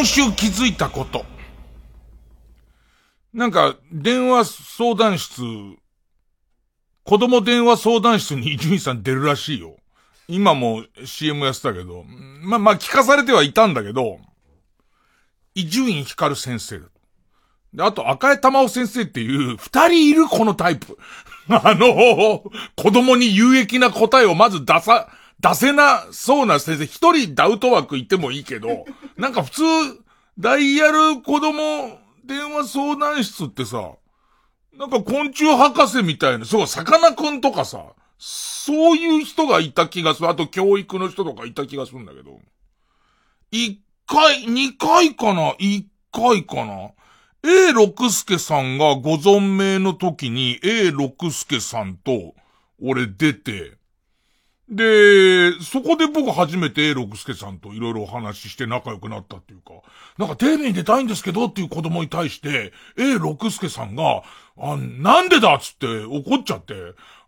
今週気づいたこと。なんか、電話相談室、子供電話相談室に伊集院さん出るらしいよ。今も CM やってたけど、ま、まあ、聞かされてはいたんだけど、伊集院光先生だ。で、あと赤江玉緒先生っていう二人いるこのタイプ。あの、子供に有益な答えをまず出さ、出せなそうな先生、一人ダウト枠いてもいいけど、なんか普通、ダイヤル子供電話相談室ってさ、なんか昆虫博士みたいな、そう、さかなクンとかさ、そういう人がいた気がする。あと教育の人とかいた気がするんだけど。一回、二回かな？一回かな ?A 六助さんがご存命の時に A 六助さんと俺出て、で、そこで僕初めて六助さんといろいろお話しして仲良くなったっていうか、なんかテレビに出たいんですけどっていう子供に対して、A 六助さんが、あ、なんでだっつって怒っちゃって、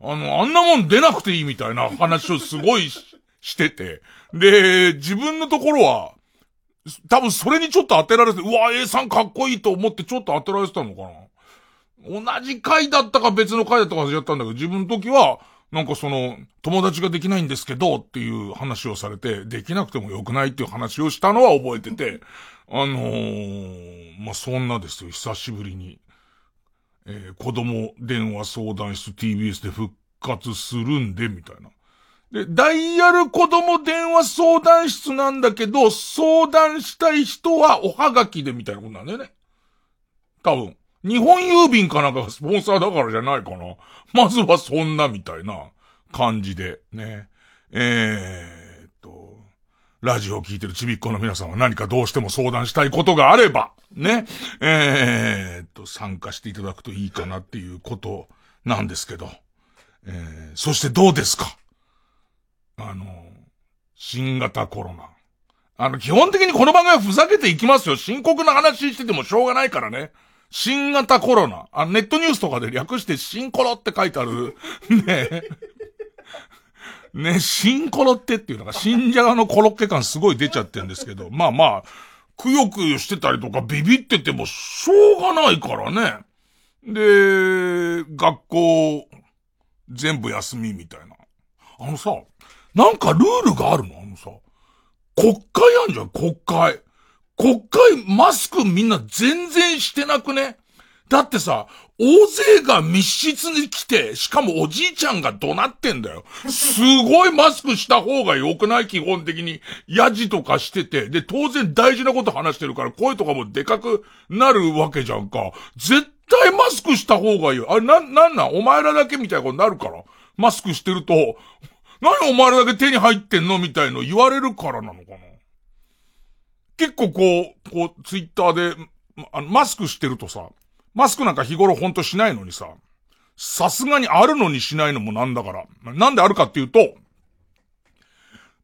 あの、あんなもん出なくていいみたいな話をすごいししてて、で、自分のところは、多分それにちょっと当てられて、うわ、A さんかっこいいと思ってちょっと当てられてたのかな。同じ回だったか別の回だったか忘れちゃったんだけど、自分の時は、なんかその、友達ができないんですけどっていう話をされて、できなくてもよくないっていう話をしたのは覚えてて、あのー、まあ、そんなですよ、久しぶりに。えー子供電話相談室 TBS で復活するんで、みたいな。で、ダイヤル子供電話相談室なんだけど、相談したい人はおはがきでみたいなことなんだよね。多分。日本郵便かなんかがスポンサーだからじゃないかな。まずはそんなみたいな感じで、ね。えーっと、ラジオを聞いてるちびっこの皆さんは何かどうしても相談したいことがあれば、ね。えーっと、参加していただくといいかなっていうことなんですけど。えー、そしてどうですか？あの、新型コロナ。あの、基本的にこの番組はふざけていきますよ。深刻な話しててもしょうがないからね。新型コロナ。あネットニュースとかで略して新コロって書いてある。ねえ。ね、新コロってっていうのが、新じゃがのコロッケ感すごい出ちゃってるんですけど、まあまあ、くよくよしてたりとかビビっててもしょうがないからね。で、学校、全部休みみたいな。あのさ、なんかルールがあるの？あのさ、国会あんじゃん、国会。国会、マスクみんな全然してなくね？だってさ、大勢が密室に来て、しかもおじいちゃんが怒鳴ってんだよ。すごいマスクした方が良くない？基本的に。ヤジとかしてて。で、当然大事なこと話してるから声とかもでかくなるわけじゃんか。絶対マスクした方がいいよ。あれ、な、なんなん？お前らだけみたいなことになるから。マスクしてると、何お前らだけ手に入ってんの？みたいの言われるからなのかな。結構こう、こう、ツイッターで、あの、マスクしてるとさ、マスクなんか日頃ほんとしないのにさ、さすがにあるのにしないのもなんだから。なんであるかっていうと、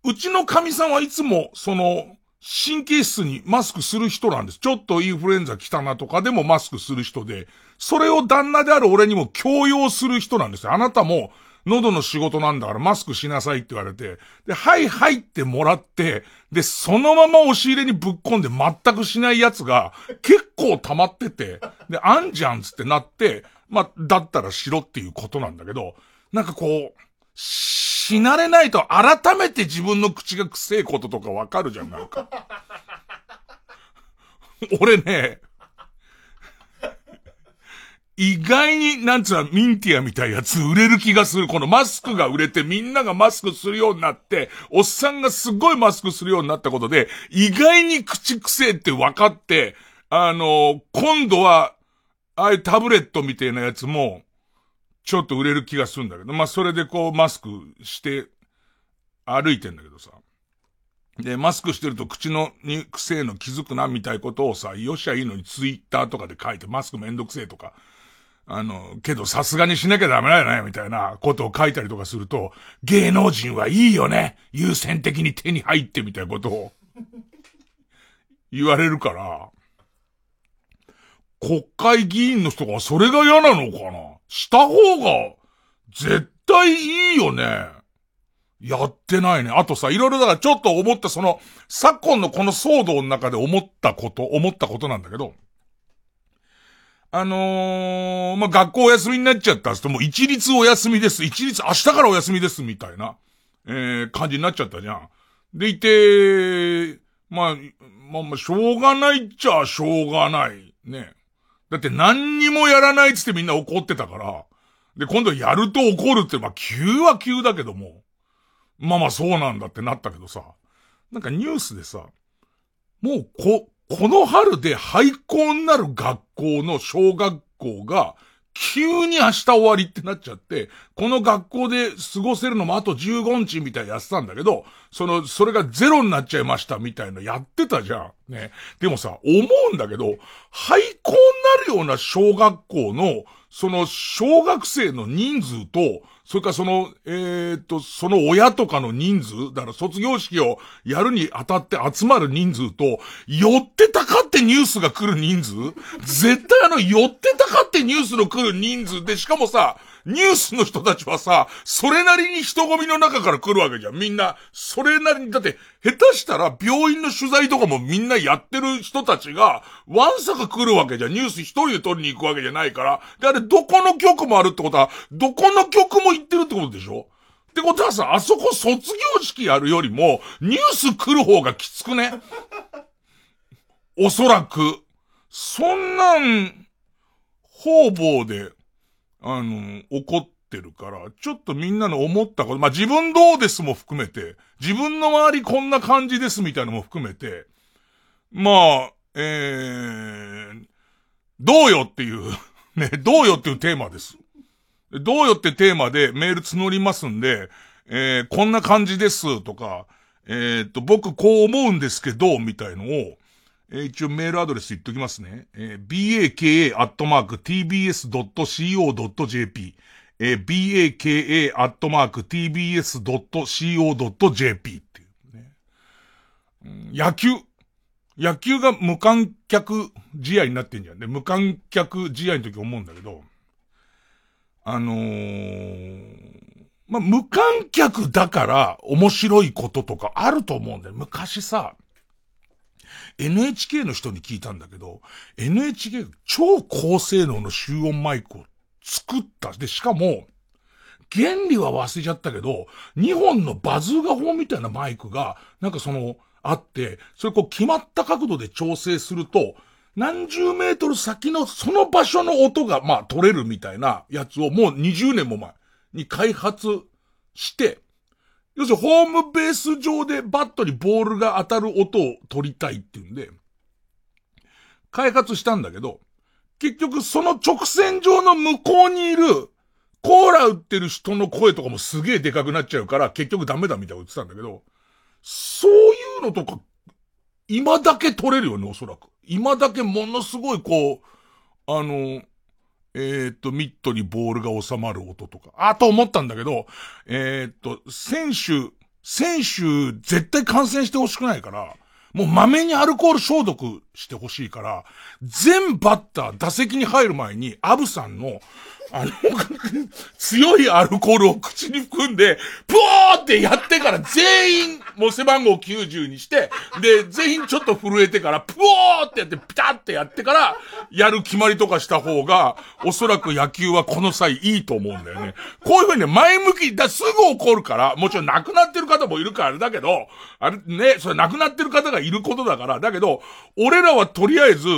うちの神さんはいつも、その、神経質にマスクする人なんです。ちょっとインフルエンザ来たなとかでもマスクする人で、それを旦那である俺にも強要する人なんですよ。あなたも、喉の仕事なんだからマスクしなさいって言われて、で、はいはいってもらって、で、そのまま押し入れにぶっ込んで全くしないやつが結構溜まってて、で、あんじゃんつってなって、まあ、だったらしろっていうことなんだけど、なんかこう、し慣れないと改めて自分の口がくせえこととかわかるじゃん、なんか。俺ね、意外に、なんつうの、ミンティアみたいなやつ売れる気がする。このマスクが売れてみんながマスクするようになって、おっさんがすごいマスクするようになったことで、意外に口癖って分かって、あの、今度は、ああいうタブレットみたいなやつも、ちょっと売れる気がするんだけど、まあ、それでこうマスクして歩いてんだけどさ。で、マスクしてると口のに癖の気づくなみたいことをさ、よっしゃいいのにツイッターとかで書いてマスクめんどくせえとか、あの、けどさすがにしなきゃダメだよね、みたいなことを書いたりとかすると、芸能人はいいよね優先的に手に入ってみたいなことを言われるから、国会議員の人がそれが嫌なのかな？した方が絶対いいよね。やってないね。あとさ、いろいろだからちょっと思ったその、昨今のこの騒動の中で思ったこと、思ったことなんだけど、あのー、まあ、学校お休みになっちゃったっつって、もう一律お休みです。一律明日からお休みです、みたいな、えー、感じになっちゃったじゃん。でいて、まあ、まあ、まあ、しょうがないっちゃしょうがない。ね。だって何にもやらないっつってみんな怒ってたから、で、今度やると怒るって、まあ、急は急だけども、まあまあそうなんだってなったけどさ、なんかニュースでさ、もうこ、この春で廃校になる学校の小学校が、急に明日終わりってなっちゃって、この学校で過ごせるのもあと15日みたいなやってたんだけど、その、それがゼロになっちゃいましたみたいなやってたじゃん。ね。でもさ、思うんだけど、廃校になるような小学校の、その小学生の人数と、それかその、えっ、と、その親とかの人数、だから卒業式をやるにあたって集まる人数と、寄ってたかってニュースが来る人数。絶対あの、寄ってたかってニュースの来る人数で、しかもさ、ニュースの人たちはさ、それなりに人混みの中から来るわけじゃん。みんな、それなりに、だって、下手したら病院の取材とかもみんなやってる人たちが、ワンサか来るわけじゃん。ニュース一人で撮りに行くわけじゃないから。で、あれ、どこの局もあるってことは、どこの局も行ってるってことでしょ？ってことはさ、あそこ卒業式やるよりも、ニュース来る方がきつくね？おそらく。そんなん、方々で、あの、怒ってるから、ちょっとみんなの思ったこと、まあ、自分どうですも含めて、自分の周りこんな感じですみたいなのも含めて、まあ、えー、どうよっていう ね、どうよっていうテーマです。どうよってテーマでメール募りますんで、えー、こんな感じですとか、えー、っと、僕こう思うんですけど、みたいのを、えー、一応メールアドレス言っときますね。えー、baka.tbs.co.jp えー、baka.tbs.co.jp っていうね、うん。野球。野球が無観客試合になってんじゃんね。無観客試合の時思うんだけど、あのー、まあ、無観客だから面白いこととかあると思うんだよ。昔さ、NHK の人に聞いたんだけど、NHK 超高性能の集音マイクを作った。で、しかも、原理は忘れちゃったけど、2本のバズーガ砲みたいなマイクが、なんかその、あって、それこう決まった角度で調整すると、何十メートル先のその場所の音が、まあ取れるみたいなやつをもう20年も前に開発して、要するにホームベース上でバットにボールが当たる音を取りたいっていうんで、開発したんだけど、結局その直線上の向こうにいる、コーラ売ってる人の声とかもすげえでかくなっちゃうから、結局ダメだみたいなこと言ってたんだけど、そういうのとか、今だけ取れるよね、おそらく。今だけものすごいこう、あの、えー、っと、ミットにボールが収まる音とか。あ、と思ったんだけど、えー、っと、選手、選手、絶対感染してほしくないから、もう豆にアルコール消毒してほしいから、全バッター、打席に入る前に、アブさんの、あの、強いアルコールを口に含んで、プーってやってから全員、もう背番号90にして、で、全員ちょっと震えてから、プーってやって、ピタってやってから、やる決まりとかした方が、おそらく野球はこの際いいと思うんだよね。こういうふうにね、前向き、だ、すぐ怒るから、もちろん亡くなってる方もいるからあれだけど、あれね、それ亡くなってる方がいることだから、だけど、俺らはとりあえず、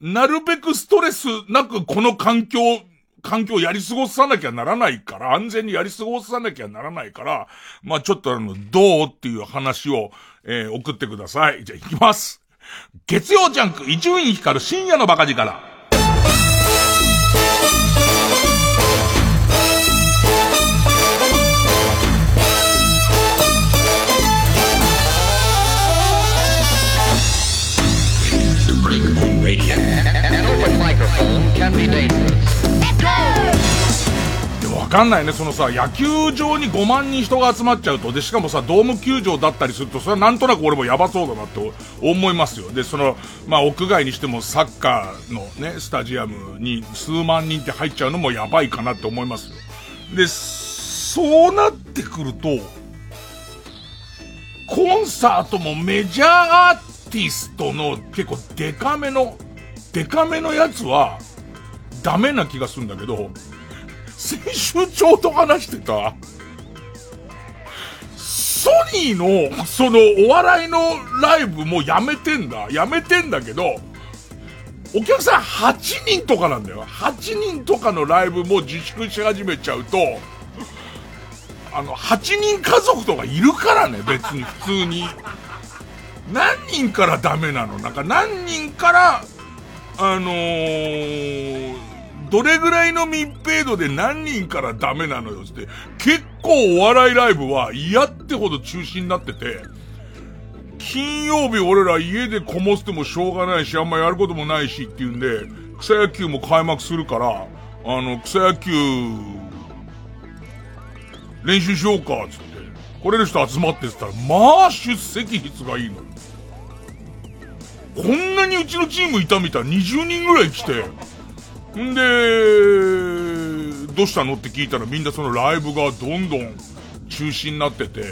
なるべくストレスなくこの環境、環境をやり過ごさなきゃならないから、安全にやり過ごさなきゃならないから、まあちょっとあの、どうっていう話を、えー、送ってください。じゃあ行きます。月曜ジャンク、伊集院光る深夜のバカ力。でもわかんないね、そのさ、野球場に5万人人が集まっちゃうと、で、しかもさ、ドーム球場だったりすると、それはなんとなく俺もやばそうだなって思いますよ。で、その、まあ、屋外にしてもサッカーのね、スタジアムに数万人って入っちゃうのもやばいかなって思いますよ。で、そうなってくると、コンサートもメジャーアーティストの結構デカめの、デカめのやつは、ダメな気がするんだけど、先週ちょうど話してた、ソニーの、その、お笑いのライブもやめてんだ。やめてんだけど、お客さん8人とかなんだよ。8人とかのライブも自粛し始めちゃうと、あの、8人家族とかいるからね、別に普通に。何人からダメなの？なんか何人から、あのー、どれぐらいの密閉度で何人からダメなのよって、結構お笑いライブは嫌ってほど中止になってて、金曜日俺ら家でこもってもしょうがないし、あんまやることもないしっていうんで、草野球も開幕するから、あの、草野球、練習しようか、つって。来れる人集まってって言ったら、まあ出席率がいいの。こんなにうちのチームいたみたい。20人ぐらい来て。んで、どうしたの？って聞いたらみんなそのライブがどんどん中止になってて、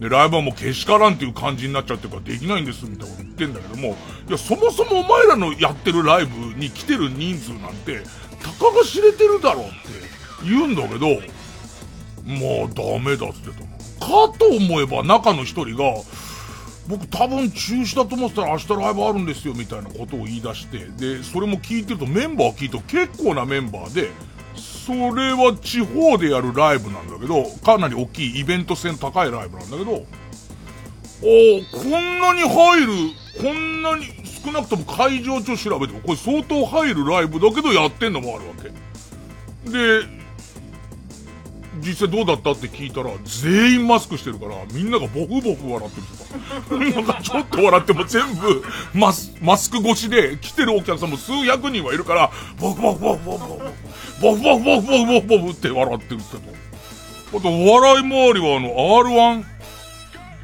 で、ライブはもうけしからんっていう感じになっちゃってるからできないんですみたいなこと言ってんだけども、いや、そもそもお前らのやってるライブに来てる人数なんて、たかが知れてるだろうって言うんだけど、まあダメだっつってた。かと思えば中の一人が、僕多分中止だと思ってたら明日ライブあるんですよみたいなことを言い出して、で、それも聞いてるとメンバー聞いて結構なメンバーで、それは地方でやるライブなんだけど、かなり大きいイベント性の高いライブなんだけど、おこんなに入る、こんなに少なくとも会場長調べても、これ相当入るライブだけどやってんのもあるわけ。で、実際どうだったって聞いたら、全員マスクしてるから、みんながボフボフ笑ってるとか。なんかちょっと笑っても全部マス、マスク越しで来てるお客さんも数百人はいるから、ボフボフボフボフボフ、ボフボフボフボフボフボフって笑ってるってと。あと、お笑い周りはあの、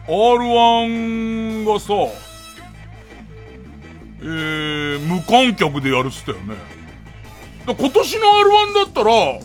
R1?R1 がさ、えー、無観客でやるっつったよね。今年の R1 だったら、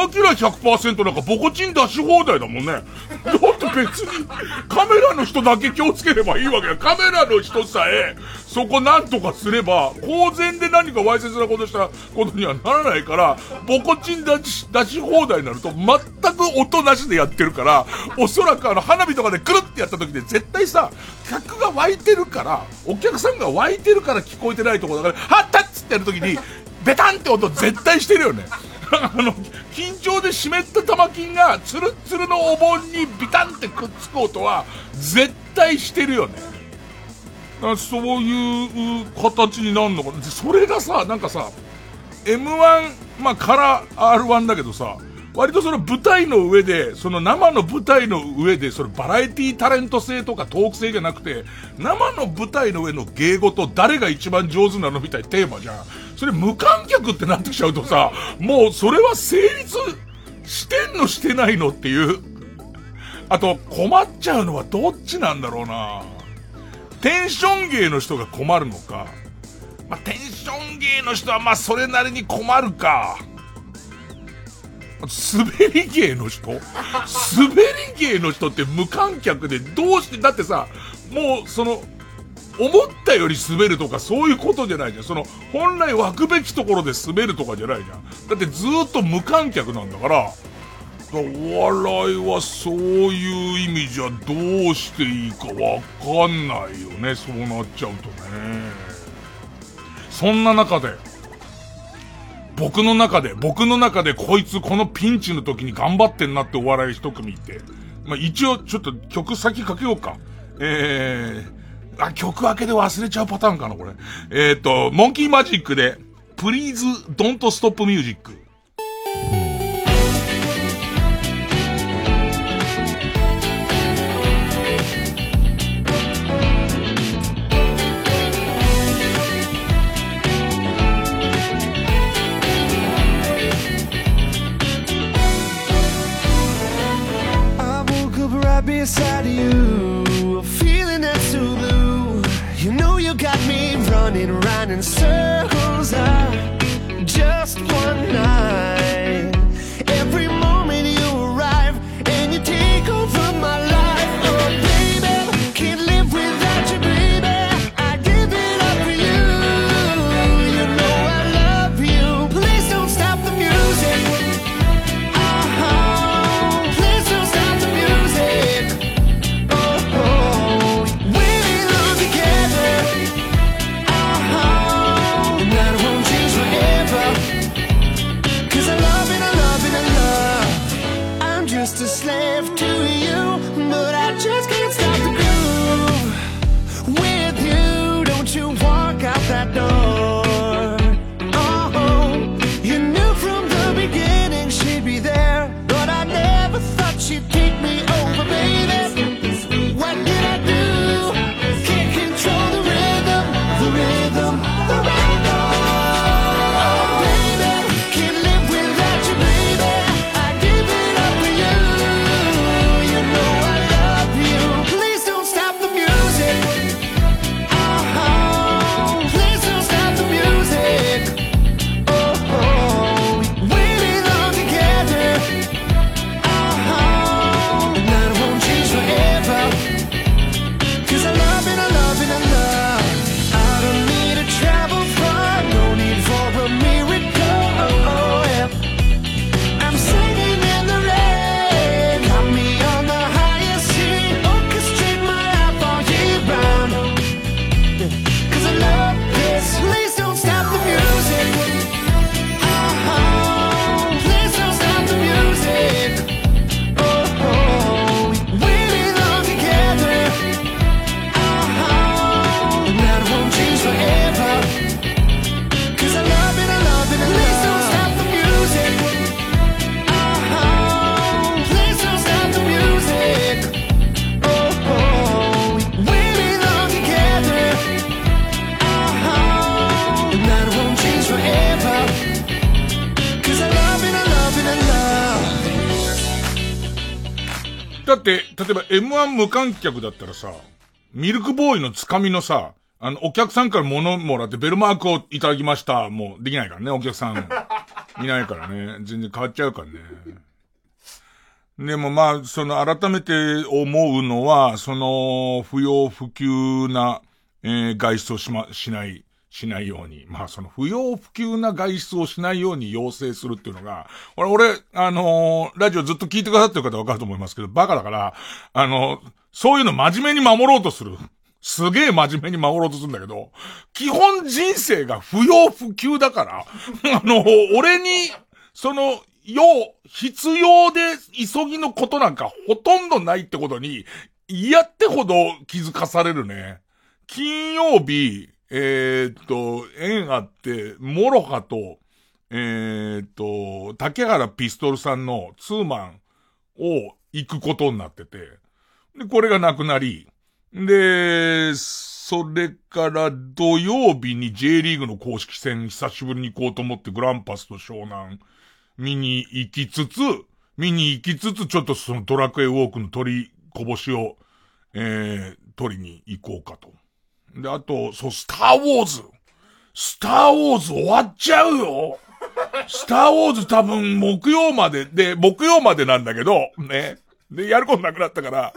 アキラ100%なんかボコチン出し放題だもんね。だって別にカメラの人だけ気をつければいいわけや。カメラの人さえ、そこなんとかすれば、公然で何かわいせつなことしたことにはならないから、ボコチン出し出し放題になると全く音なしでやってるから、おそらくあの花火とかでくるってやった時で絶対さ、客が湧いてるから、お客さんが湧いてるから聞こえてないところだから、はったっつってやる時に、ベタンって音絶対してるよね。あの、緊張で湿った玉金がツルツルのお盆にビタンってくっつこうとは絶対してるよね。そういう形になるのかな。それがさ、なんかさ、M1、まあ、から R1 だけどさ、割とその舞台の上で、その生の舞台の上で、そのバラエティタレント性とかトーク性じゃなくて、生の舞台の上の芸事誰が一番上手なのみたいなテーマじゃん。それ無観客ってなってきちゃうとさ、もうそれは成立してんのしてないのっていう。あと、困っちゃうのはどっちなんだろうな。テンション芸の人が困るのか。まあ、テンション芸の人はまそれなりに困るか。滑り芸の人？滑り芸の人って無観客でどうして、だってさ、もうその、思ったより滑るとかそういうことじゃないじゃん。その、本来湧くべきところで滑るとかじゃないじゃん。だってずっと無観客なんだから、お笑いはそういう意味じゃどうしていいかわかんないよね。そうなっちゃうとね。そんな中で、僕の中で、僕の中でこいつこのピンチの時に頑張ってんなってお笑い一組って。まあ、一応ちょっと曲先かけようか。えー、あ、曲明けで忘れちゃうパターンかな、これ。えっ、ー、と、モンキーマジックで、Please Don't Stop Music。Beside you, a feeling that's so blue. You know you got me running around in circles. I just one night. 無観客だったらさ、ミルクボーイのつかみのさ、あの、お客さんから物もらってベルマークをいただきました。もうできないからね、お客さん。いないからね。全然変わっちゃうからね。でもまあ、その改めて思うのは、その、不要不急な、えー、外出をしま、しない。しないように。まあ、その不要不急な外出をしないように要請するっていうのが、俺、俺、あのー、ラジオずっと聞いてくださってる方わかると思いますけど、バカだから、あのー、そういうの真面目に守ろうとする。すげえ真面目に守ろうとするんだけど、基本人生が不要不急だから、あのー、俺に、その、要、必要で急ぎのことなんかほとんどないってことに、嫌ってほど気づかされるね。金曜日、えー、っと、縁あって、 MOROHA と、えー、っと、竹原ピストルさんのツーマンを行くことになってて、で、これがなくなり、で、それから土曜日に J リーグの公式戦久しぶりに行こうと思ってグランパスと湘南見に行きつつ、見に行きつつちょっとそのドラクエウォークの取りこぼしを、えー、取りに行こうかと。で、あと、そう、スターウォーズ。スターウォーズ終わっちゃうよスターウォーズ多分木曜まで、で、木曜までなんだけど、ね。で、やることなくなったから、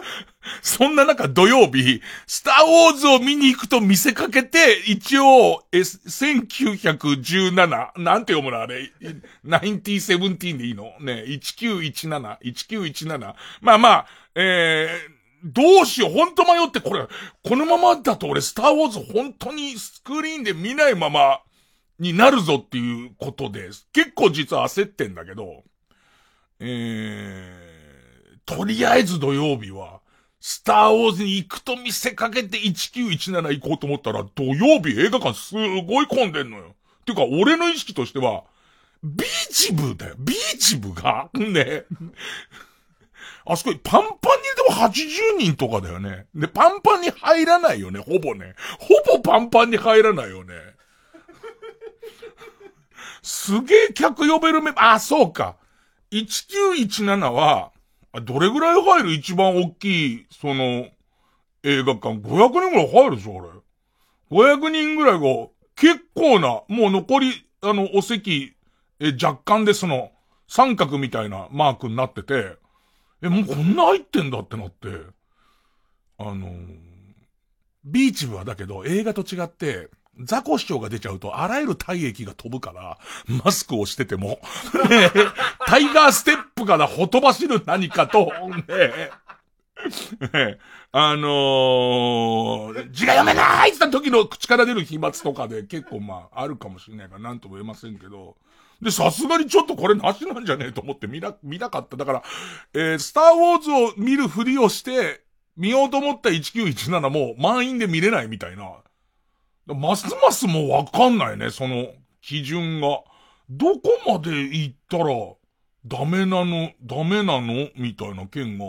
そんな中土曜日、スターウォーズを見に行くと見せかけて、一応、え、1917、なんて読むのあれ、1917でいいの？ね、1917、1917。まあまあ、えー、どうしよう、ほんと迷って、これ、このままだと俺、スターウォーズ本当にスクリーンで見ないまま、になるぞっていうことで、結構実は焦ってんだけど、えー、とりあえず土曜日は、スターウォーズに行くと見せかけて1917行こうと思ったら、土曜日映画館すごい混んでんのよ。ていうか、俺の意識としては、ビーチ部だよ。ビーチ部がね。あそこにパンパンに入れても80人とかだよね。で、パンパンに入らないよね、ほぼね。ほぼパンパンに入らないよね。すげえ客呼べるめ、あ、そうか。1917は、どれぐらい入る？一番大きい、その、映画館。500人ぐらい入るでしょ、あれ。500人ぐらいが、結構な、もう残り、あの、お席、え、若干でその、三角みたいなマークになってて、え、もうこんな入ってんだってなって、あのー、ビーチ部はだけど映画と違って、ザコシショウが出ちゃうと、あらゆる体液が飛ぶから、マスクをしてても、タイガーステップからほとばしる何かと、ね、あのー、字が読めないって言った時の口から出る飛沫とかで結構まあ、あるかもしれないからなんとも言えませんけど、で、さすがにちょっとこれなしなんじゃねえと思って見な、見なかった。だから、えー、スターウォーズを見るふりをして、見ようと思った1917も満員で見れないみたいな。ますますもうわかんないね、その基準が。どこまで行ったらダメなの、ダメなの？みたいな件が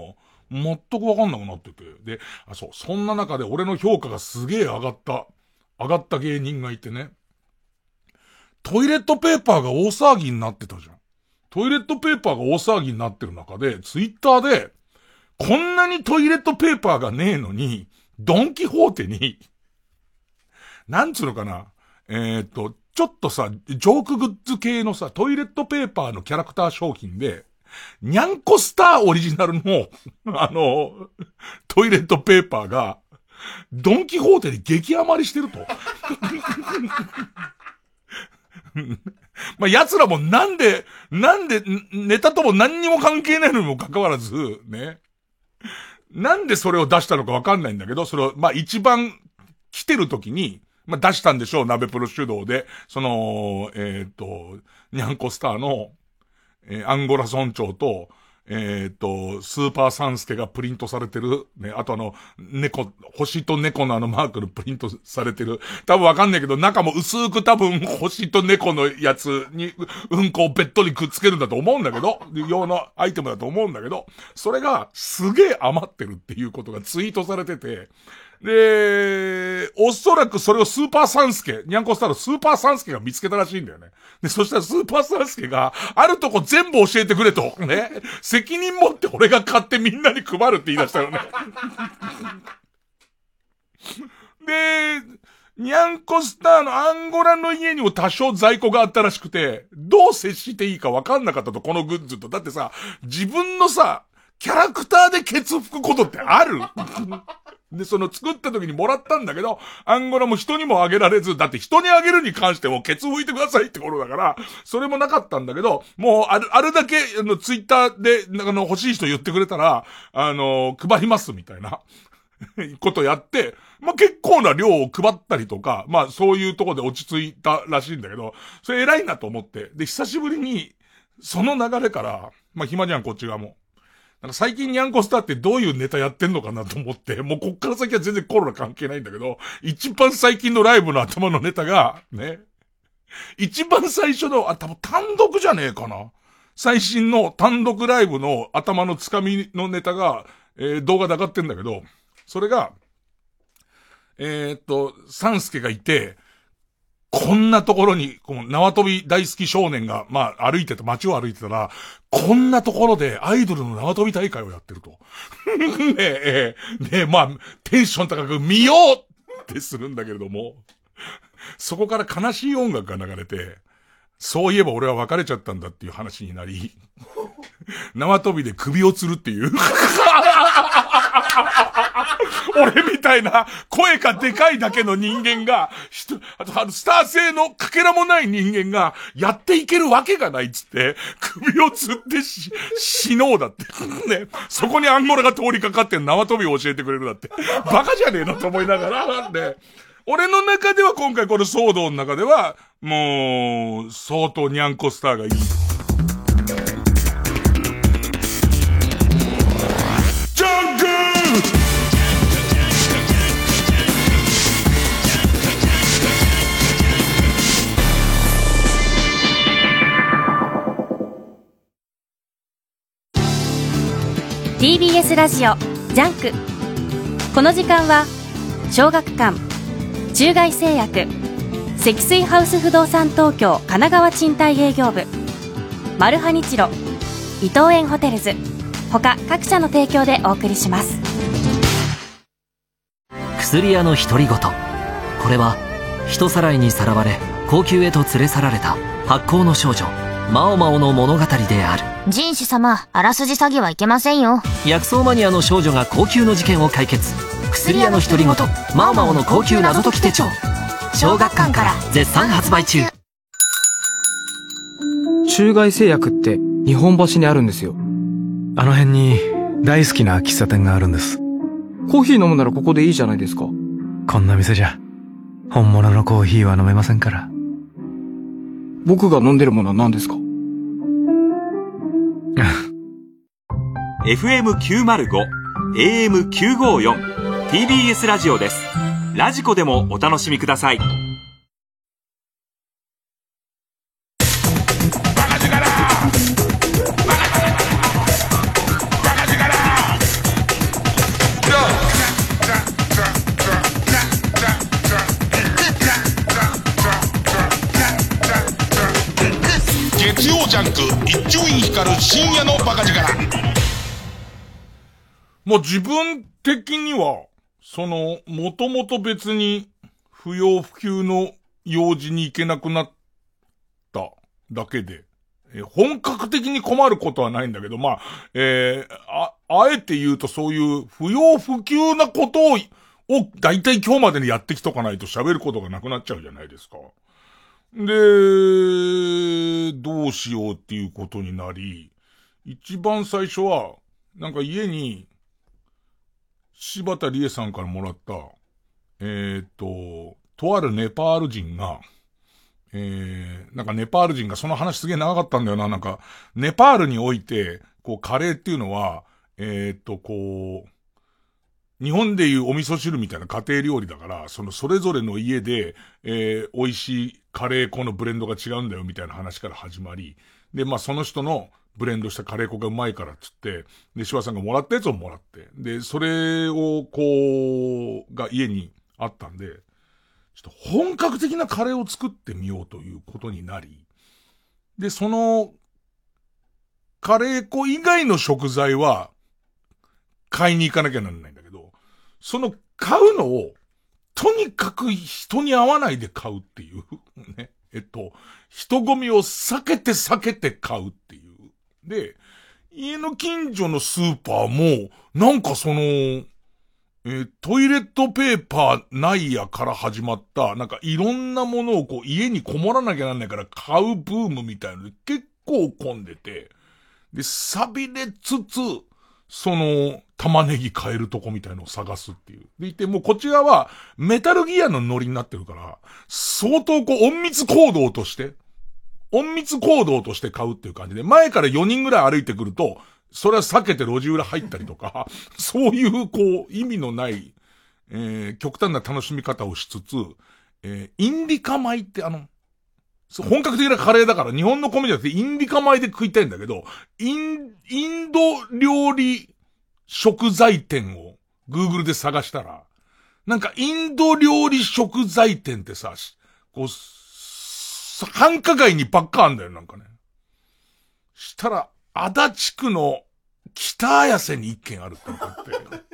全くわかんなくなってて。で、あ、そう、そんな中で俺の評価がすげえ上がった、上がった芸人がいてね。トイレットペーパーが大騒ぎになってたじゃん。トイレットペーパーが大騒ぎになってる中で、ツイッターで、こんなにトイレットペーパーがねえのに、ドンキホーテになんつうのかな。えー、っと、ちょっとさ、ジョークグッズ系のさ、トイレットペーパーのキャラクター商品で、ニャンコスターオリジナルの、あの、トイレットペーパーが、ドンキホーテに激余りしてると。まあ、奴らもなんで、なんで、ネタとも何にも関係ないのにも関わらず、ね。なんでそれを出したのかわかんないんだけど、それを、まあ、一番来てる時に、まあ、出したんでしょう、鍋プロ主導で。その、えっ、ー、と、ニャンコスターの、えー、アンゴラ村長と、えっ、ー、と、スーパーサンスケがプリントされてる。ね、あとあの、猫、星と猫のあのマークのプリントされてる。多分わかんないけど、中も薄く多分星と猫のやつに、うんこをべっとりくっつけるんだと思うんだけど、用のアイテムだと思うんだけど、それがすげえ余ってるっていうことがツイートされてて、で、おそらくそれをスーパーサンスケ、ニャンコスターのスーパーサンスケが見つけたらしいんだよね。で、そしたらスーパーサンスケが、あるとこ全部教えてくれと、ね。責任持って俺が買ってみんなに配るって言い出したよね。で、ニャンコスターのアンゴラの家にも多少在庫があったらしくて、どう接していいか分かんなかったと、このグッズと。だってさ、自分のさ、キャラクターでケツ吹くことってある？で、その作った時にもらったんだけど、アンゴラも人にもあげられず、だって人にあげるに関してもケツ拭いてくださいってことだから、それもなかったんだけど、もうある、あるだけ、あの、ツイッターで、あの、欲しい人言ってくれたら、あの、配りますみたいな。ことやって、まあ、結構な量を配ったりとか、まあ、そういうとこで落ち着いたらしいんだけど、それ偉いなと思って。で、久しぶりに、その流れから、まあ、暇じゃん、こっち側も。なんか最近ニャンコスターってどういうネタやってんのかなと思って、もうこっから先は全然コロナ関係ないんだけど、一番最近のライブの頭のネタが、ね、一番最初の、あ、多分単独じゃねえかな。最新の単独ライブの頭のつかみのネタが、えー、動画で上がってんだけど、それが、えー、っと、サンスケがいて、こんなところに、この縄跳び大好き少年が、まあ、歩いてて、街を歩いてたら、こんなところでアイドルの縄跳び大会をやってると。ねえ、ねえ、まあ、テンション高く見ようってするんだけれども、そこから悲しい音楽が流れて、そういえば俺は別れちゃったんだっていう話になり、縄跳びで首を吊るっていう。俺みたいな声がでかいだけの人間が、あの、スター性のかけらもない人間がやっていけるわけがないっつって、首を吊ってし、死のうだって。ね。そこにアンゴラが通りかかって縄跳びを教えてくれるだって。バカじゃねえのと思いながら、ね。俺の中では今回この騒動の中では、もう、相当ニャンコスターがいい。TBS ラジオ JUNK。この時間は小学館中外製薬積水ハウス不動産東京神奈川賃貸営業部。マルハニチロ伊藤園ホテルズ。他各社の提供でお送りします。薬屋の独り言。これは人さらいにさらわれ後宮へと連れ去られた薄幸の少女。マオマオの物語である人種様あらすじ詐欺はいけませんよ薬草マニアの少女が高級の事件を解決薬屋の独り言マオマオの高級謎解き手帳小学館から絶賛発売中中外製薬って日本橋にあるんですよ。あの辺に大好きな喫茶店があるんです。コーヒー飲むならここでいいじゃないですか。こんな店じゃ、本物のコーヒーは飲めませんから。僕が飲んでるものは何ですか？FM905、AM954、TBS ラジオです。ラジコでもお楽しみください。ク一丁院光る深夜のバカ力もう自分的には、その、もともと別に不要不急の用事に行けなくなっただけで、え本格的に困ることはないんだけど、まあ、えーあ、あえて言うとそういう不要不急なことを、を大体今日までにやってきとかないと喋ることがなくなっちゃうじゃないですか。で、どうしようっていうことになり、一番最初は、なんか家に、柴田理恵さんからもらった、えーっと、とあるネパール人が、えー、なんかネパール人がその話すげえ長かったんだよな。なんか、ネパールにおいて、こう、カレーっていうのは、えーっと、こう、日本でいうお味噌汁みたいな家庭料理だから、そのそれぞれの家で、えー、美味しいカレー粉のブレンドが違うんだよみたいな話から始まり、で、まあその人のブレンドしたカレー粉がうまいからっつって、で、柴さんがもらったやつをもらって、で、それをこう、が家にあったんで、ちょっと本格的なカレーを作ってみようということになり、で、その、カレー粉以外の食材は、買いに行かなきゃならないんだけど、その買うのを、とにかく人に会わないで買うっていう、ね。えっと、人混みを避けて避けて買うっていう。で、家の近所のスーパーも、なんかその、えートイレットペーパーないやから始まった、なんかいろんなものをこう家にこもらなきゃなんないから買うブームみたいので結構混んでて、で、錆びれつつ、その、玉ねぎ買えるとこみたいのを探すっていう。でいて、もうこっち側は、メタルギアのノリになってるから、相当こう、隠密行動として、隠密行動として買うっていう感じで、前から4人ぐらい歩いてくると、それは避けて路地裏入ったりとか、そういうこう、意味のない、えー、極端な楽しみ方をしつつ、えー、インディカ米ってあの、本格的なカレーだから日本の米じゃなくてインディカ米で食いたいんだけど、イン、インド料理食材店を Google で探したら、なんかインド料理食材店ってさ、こう、繁華街にばっかあんだよ、なんかね。したら、足立区の北綾瀬に一軒あるってのがあって。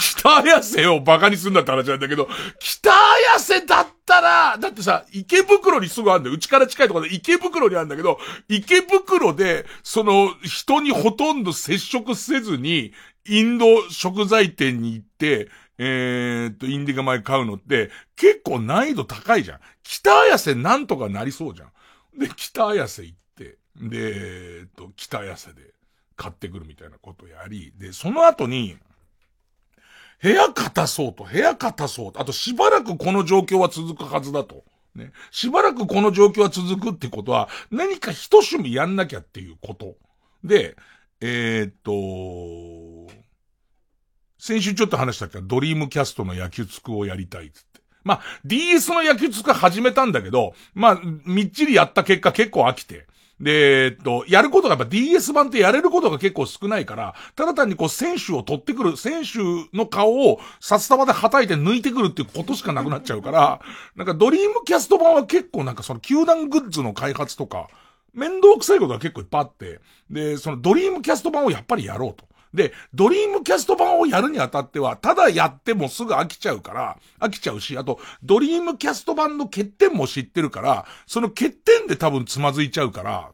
北綾瀬をバカにするんだって話なんだけど、北綾瀬だったら、だってさ、池袋にすぐあるんだよ。うちから近いところで池袋にあるんだけど、池袋で、その、人にほとんど接触せずに、インド食材店に行って、えー、っと、インディカ米買うのって、結構難易度高いじゃん。北綾瀬なんとかなりそうじゃん。で、北綾瀬行って、で、えーっと、北綾瀬で買ってくるみたいなことやり、で、その後に、部屋片そうと、部屋片そうと、あとしばらくこの状況は続くはずだとね。しばらくこの状況は続くってことは、何か一趣味やんなきゃっていうこと。で、えー、っと、先週ちょっと話したけ？ど、ドリームキャストの野球つくをやりたいっつって。まあ、DS の野球つく始めたんだけど、まあ、みっちりやった結果結構飽きて。で、えっと、やることがやっぱ DS 版ってやれることが結構少ないから、ただ単にこう選手を取ってくる、選手の顔を札束で叩いて抜いてくるっていうことしかなくなっちゃうから、なんかドリームキャスト版は結構なんかその球団グッズの開発とか、面倒くさいことが結構いっぱいあって、で、そのドリームキャスト版をやっぱりやろうと。で、ドリームキャスト版をやるにあたっては、ただやってもすぐ飽きちゃうから、飽きちゃうし、あと、ドリームキャスト版の欠点も知ってるから、その欠点で多分つまずいちゃうから、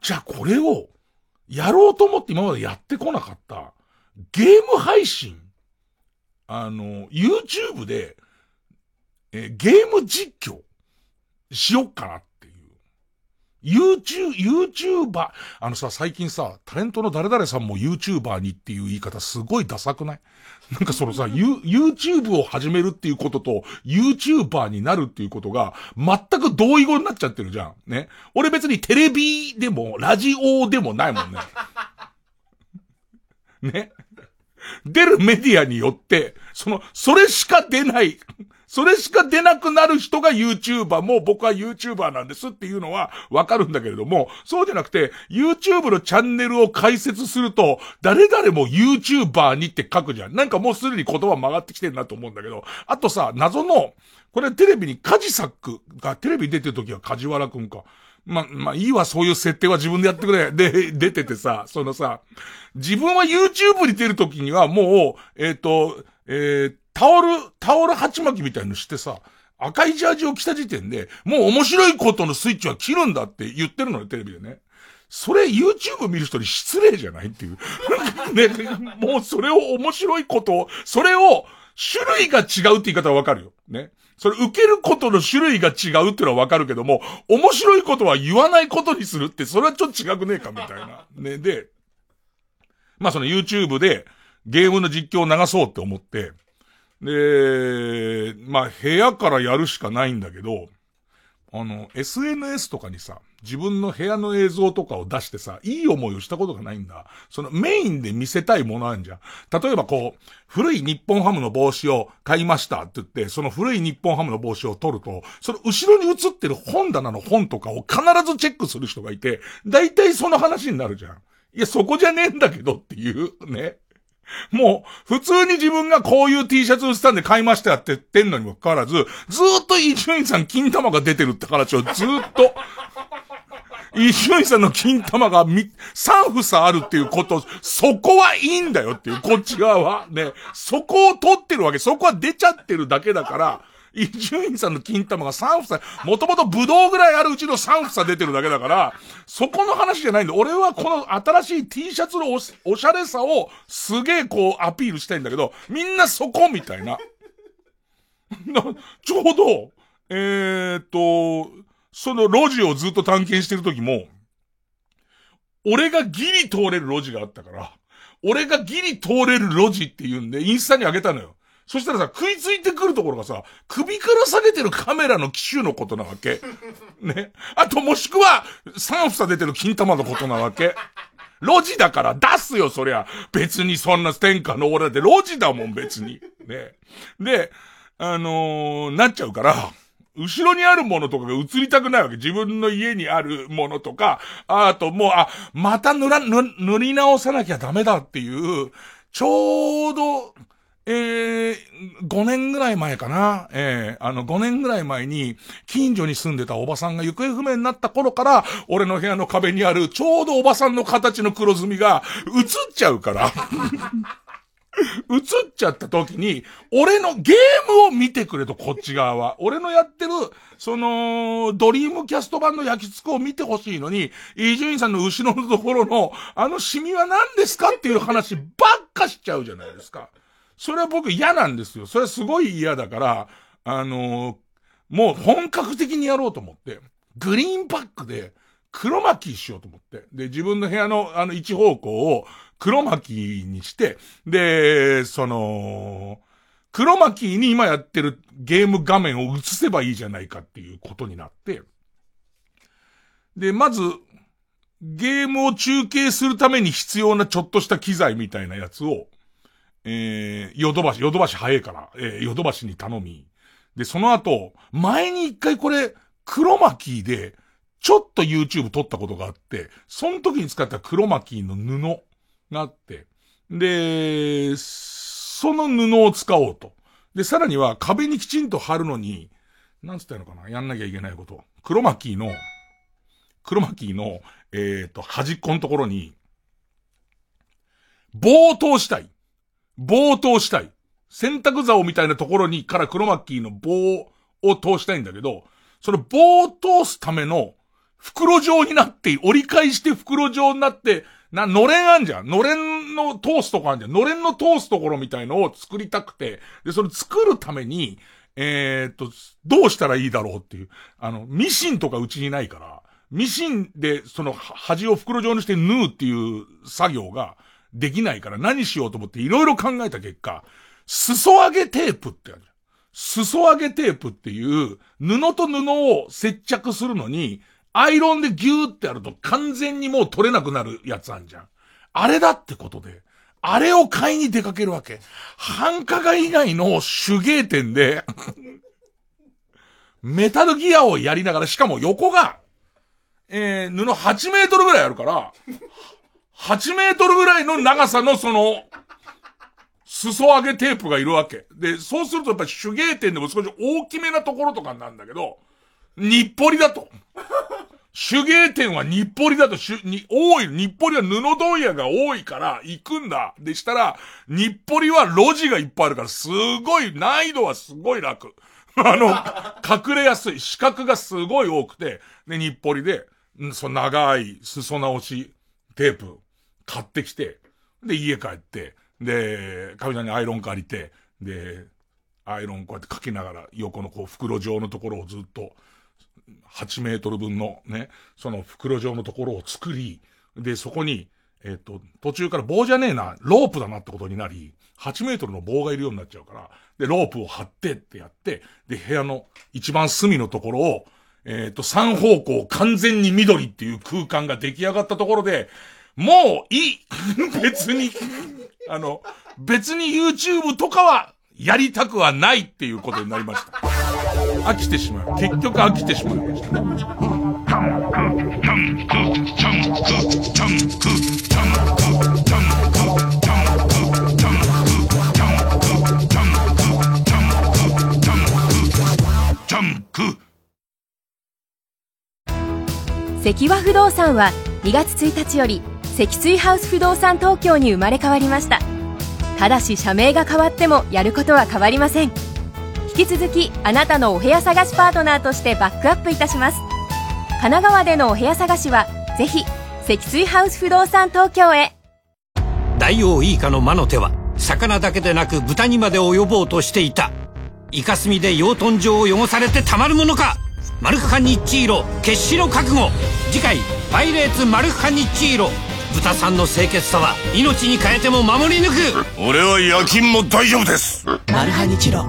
じゃあこれを、やろうと思って今までやってこなかった、ゲーム配信、あの、YouTube で、えゲーム実況、しよっかな YouTube、YouTuber、あのさ、最近さ、タレントの誰々さんも YouTuber にっていう言い方すごいダサくない？なんかそのさ、You、YouTube を始めるっていうことと、YouTuber になるっていうことが、全く同意語になっちゃってるじゃん。ね？俺別にテレビでも、ラジオでもないもんね。ね？出るメディアによって、その、それしか出ないそれしか出なくなる人が YouTuber も僕は YouTuber なんですっていうのはわかるんだけれども、そうじゃなくて YouTube のチャンネルを開設すると、誰々も YouTuber にって書くじゃん。なんかもうすでに言葉曲がってきてるなと思うんだけど、あとさ、謎の、これテレビにカジサックがテレビ出てる時は梶原くんか。ま、まあ、いいわ、そういう設定は自分でやってくれ。で、出ててさ、そのさ、自分は YouTube に出るときにはもう、えっ、ー、と、えっー、タオル、タオル鉢巻きみたいのしてさ、赤いジャージを着た時点で、もう面白いことのスイッチは切るんだって言ってるのね、テレビでね。それ YouTube 見る人に失礼じゃないっていう。ね、もうそれを面白いことを、それを種類が違うって言い方はわかるよ。ね。それ受けることの種類が違うっていうのはわかるけども、面白いことは言わないことにするって、それはちょっと違くねえかみたいな。ね。で、まあその YouTube でゲームの実況を流そうって思って、で、まあ、部屋からやるしかないんだけど、あの、SNS とかにさ、自分の部屋の映像とかを出してさ、いい思いをしたことがないんだ。そのメインで見せたいものあるじゃん。例えばこう、古い日本ハムの帽子を買いましたって言って、その古い日本ハムの帽子を取ると、その後ろに映ってる本棚の本とかを必ずチェックする人がいて、大体その話になるじゃん。いや、そこじゃねえんだけどっていう、ね。もう、普通に自分がこういう T シャツ売ってたんで買いましたって言ってんのにもかかわらず、ずーっと伊集院さん金玉が出てるって話をずーっと、伊集院さんの金玉がみ、3房あるっていうこと、そこはいいんだよっていう、こっち側は。ね。そこを取ってるわけ。そこは出ちゃってるだけだから、伊集院さんの金玉が3房、もともとブドウぐらいあるうちの3房出てるだけだから、そこの話じゃないんだ。俺はこの新しい T シャツのおしゃれさをすげえこうアピールしたいんだけど、みんなそこみたいな。ちょうど、えー、っと、その路地をずっと探検してる時も、俺がギリ通れる路地があったから、俺がギリ通れる路地っていうんで、インスタにあげたのよ。そしたらさ、食いついてくるところがさ、首から下げてるカメラの機種のことなわけ。ね。あともしくは、3房出てる金玉のことなわけ。路地だから出すよ、そりゃ。別にそんな天下の俺だって路地だもん、別に。ね。で、あのー、なっちゃうから、後ろにあるものとかが映りたくないわけ。自分の家にあるものとか、あともう、あ、また塗ら、塗り直さなきゃダメだっていう、ちょうど、えー、5年ぐらい前かな。えー、あの、5年ぐらい前に、近所に住んでたおばさんが行方不明になった頃から、俺の部屋の壁にある、ちょうどおばさんの形の黒ずみが、映っちゃうから。映っちゃった時に、俺のゲームを見てくれと、こっち側は。俺のやってる、その、ドリームキャスト版の焼き付くを見てほしいのに、伊集院さんの後ろのところの、あのシミは何ですかっていう話ばっかしちゃうじゃないですか。それは僕嫌なんですよ。それはすごい嫌だから、あのー、もう本格的にやろうと思って、グリーンパックで黒巻きしようと思って。で、自分の部屋のあの一方向を黒巻きにして、で、その、クロマキーに今やってるゲーム画面を映せばいいじゃないかっていうことになって、で、まず、ゲームを中継するために必要なちょっとした機材みたいなやつを、えー、ヨドバシ、ヨドバシ早いから、えー、ヨドバシに頼み、で、その後、前に一回これ、クロマキーで、ちょっと YouTube 撮ったことがあって、その時に使ったクロマキーの布があって、で、その布を使おうと。で、さらには壁にきちんと貼るのに、なんつったのかなやんなきゃいけないこと。クロマキーの、クロマキーの、えっ、ー、と、端っこのところに、棒を通したい。棒を通したい。洗濯竿みたいなところにからクロマキーの棒を通したいんだけど、その棒を通すための袋状になって、折り返して袋状になって、な、のれんあんじゃん。のれんの通すとこあんじゃん。のれんの通すところみたいのを作りたくて、で、それ作るために、えー、っと、どうしたらいいだろうっていう。あの、ミシンとかうちにないから、ミシンで、その、端を袋状にして縫うっていう作業ができないから何しようと思っていろいろ考えた結果、裾上げテープってあるじゃん。裾上げテープっていう、布と布を接着するのに、アイロンでギューってやると完全にもう取れなくなるやつあんじゃん。あれだってことで、あれを買いに出かけるわけ。繁華街以外の手芸店で メタルギアをやりながら、しかも横が、えー、布8メートルぐらいあるから、8メートルぐらいの長さのその、裾上げテープがいるわけ。で、そうするとやっぱ手芸店でも少し大きめなところとかなんだけど、日暮里だと。手芸店は日暮里だと、しに、多い、日暮里は布問屋が多いから行くんだ。でしたら、日暮里は路地がいっぱいあるから、すごい、難易度はすごい楽。あの、隠れやすい。四角がすごい多くて、で、日暮里で、その長い裾直しテープ買ってきて、で、家帰って、で、神田にアイロン借りて、で、アイロンこうやってかけながら、横のこう袋状のところをずっと、8メートル分のね、その袋状のところを作り、で、そこに、えっ、と、途中から棒じゃねえな、ロープだなってことになり、8メートルの棒がいるようになっちゃうから、で、ロープを張ってってやって、で、部屋の一番隅のところを、えっ、と、三方向完全に緑っていう空間が出来上がったところで、もういい 別に、あの、別に YouTube とかはやりたくはないっていうことになりました。飽きてしまう。結局飽きてしまいました。関和不動産は2月1日より積水ハウス不動産東京に生まれ変わりました。ただし社名が変わってもやることは変わりません。引き続きあなたのお部屋探しパートナーとしてバックアップいたします。神奈川でのお部屋探しはぜひ積水ハウス不動産東京へ。大王イイカの魔の手は魚だけでなく豚にまで及ぼうとしていた。イカスミで養豚場を汚されてたまるものか。マルクカニッチーロ決死の覚悟。次回「パイレーツマルカニッチーロ」豚さんの清潔さは命に変えても守り抜く。俺は夜勤も大丈夫です。マルハニチロ。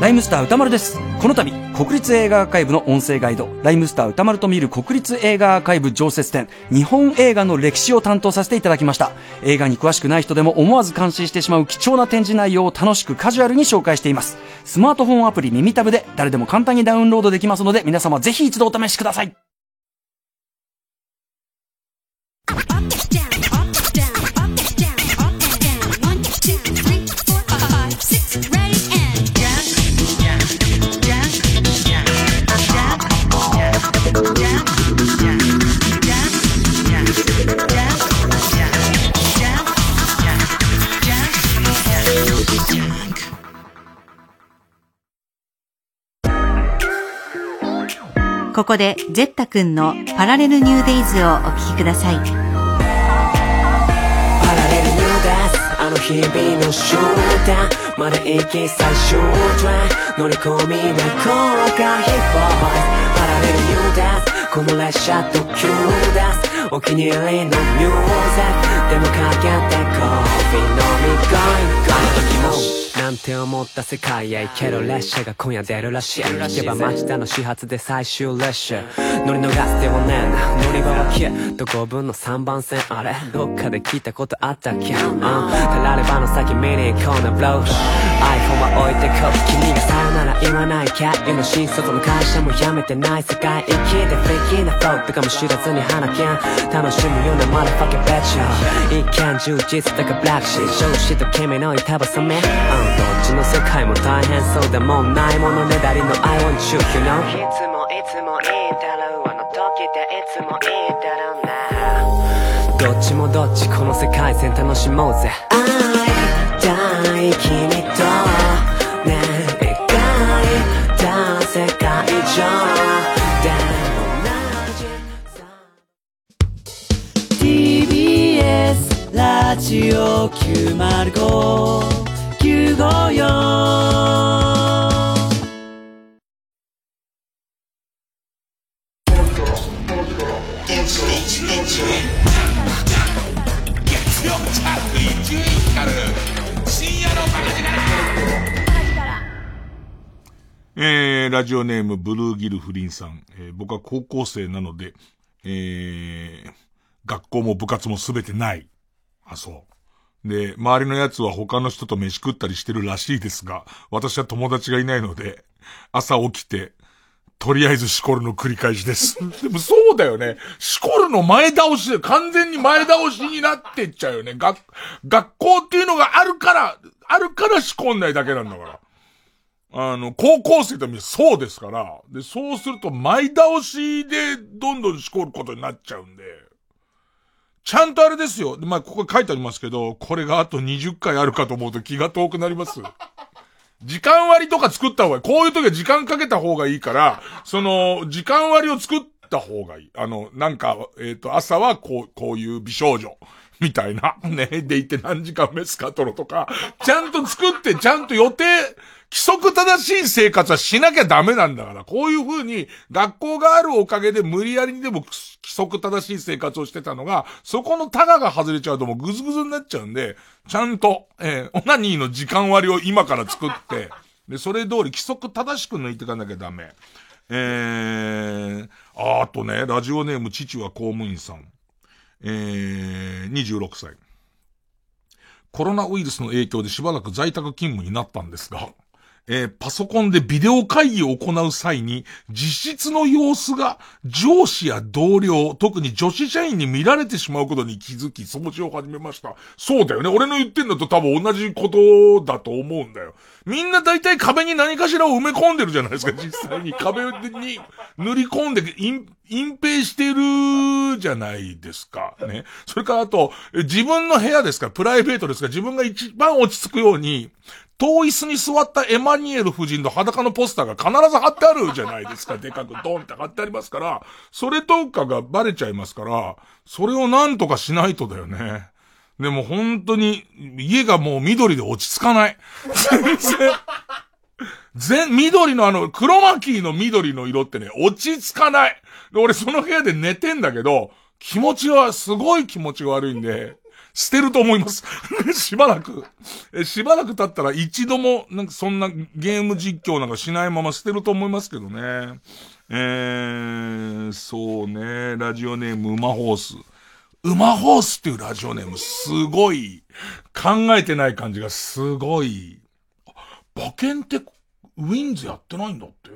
ライムスター歌丸です。この度国立映画アーカイブの音声ガイド。ライムスター歌丸と見る国立映画アーカイブ常設展。日本映画の歴史を担当させていただきました。映画に詳しくない人でも思わず感心してしまう貴重な展示内容を楽しくカジュアルに紹介しています。スマートフォンアプリ耳タブで誰でも簡単にダウンロードできますので皆様ぜひ一度お試しください Up, down. ここでジェッタ君のパラレルニューデイズをお聴きください。パラレルニューデイズあの日々の集団。まだ行き最終トライ乗り込みな効果。ヒップホップパラレルニューデイズこの列車と急ですお気に入りのミュージック。でもかけてコーヒー飲みゴイゴイ。なんて思った世界へ。行ける列車が今夜出るらしい。聞けば町田の始発で最終列車。乗り逃すではねえな。乗り場は消え。どこ分の3番線あれ。どっかで聞いたことあったっけ。うん。たらればの先見に行こうな blow iPhone は置いてこう君がさよなら言わないキャッの新卒の会社も辞めてない世界。生きてフェイキーなフォーとかも知らずに花キャン楽しむようなマラファケベッチャー。一見充実だかブラックシー上司と君の板挟み、うん、の世界も大変そうだもんないものねだりの I want you you know いつもいつもいいだろうあの時でいつもいいだろうな。どっちもどっちこの世界線楽しもうぜ。会いたい君とね描いた世界上。TBS ラジオ905954月曜ジャンク伊集院光る深夜のバカ力えー、ラジオネームブルーギルフリンさん。えー僕は高校生なので、えー、学校も部活もすべてない。あ、そう。で、周りのやつは他の人と飯食ったりしてるらしいですが、私は友達がいないので、朝起きて、とりあえずしこるの繰り返しです。でもそうだよね。しこるの前倒しで、完全に前倒しになってっちゃうよね。学、学校っていうのがあるから、あるからしこんないだけなんだから。あの、高校生とみそうですから。で、そうすると前倒しでどんどんしこることになっちゃうんで。ちゃんとあれですよ。まあ、ここ書いてありますけど、これがあと20回あるかと思うと気が遠くなります。時間割とか作った方がいい。こういう時は時間かけた方がいいから、その、時間割を作った方がいい。あの、なんか、えっ、と、朝はこう、こういう美少女。みたいな。ね。でいて何時間メスカトロとか、ちゃんと作って、ちゃんと予定、規則正しい生活はしなきゃダメなんだから。こういう風に、学校があるおかげで無理やりにでも規則正しい生活をしてたのが、そこのタガが外れちゃうともうグズグズになっちゃうんで、ちゃんと、えーオナニーの時間割を今から作って、で、それ通り規則正しく抜いていかなきゃダメ。えー、あとね、ラジオネーム父は公務員さん。えー、26歳。コロナウイルスの影響でしばらく在宅勤務になったんですが、えーパソコンでビデオ会議を行う際に、実質の様子が上司や同僚、特に女子社員に見られてしまうことに気づき、掃除を始めました。そうだよね。俺の言ってんのと多分同じことだと思うんだよ。みんな大体壁に何かしらを埋め込んでるじゃないですか、実際に。壁に塗り込んで隠、隠蔽してるじゃないですか。ね。それからあと、え自分の部屋ですか？ら、プライベートですか？ら、自分が一番落ち着くように、遠椅子に座ったエマニエル夫人の裸のポスターが必ず貼ってあるじゃないですか。でかくドンって貼ってありますから、それとかがバレちゃいますから、それをなんとかしないとだよね。でも本当に、家がもう緑で落ち着かない。全然。全、緑のあの、クロマキーの緑の色ってね、落ち着かない。俺その部屋で寝てんだけど、気持ちは、すごい気持ちが悪いんで、捨てると思います。しばらく、しばらく経ったら一度も、なんかそんなゲーム実況なんかしないまま捨てると思いますけどね。えー、そうね、ラジオネーム、ウマホース。ウマホースっていうラジオネーム、すごい、考えてない感じがすごい。馬券って、ウィンズやってないんだって？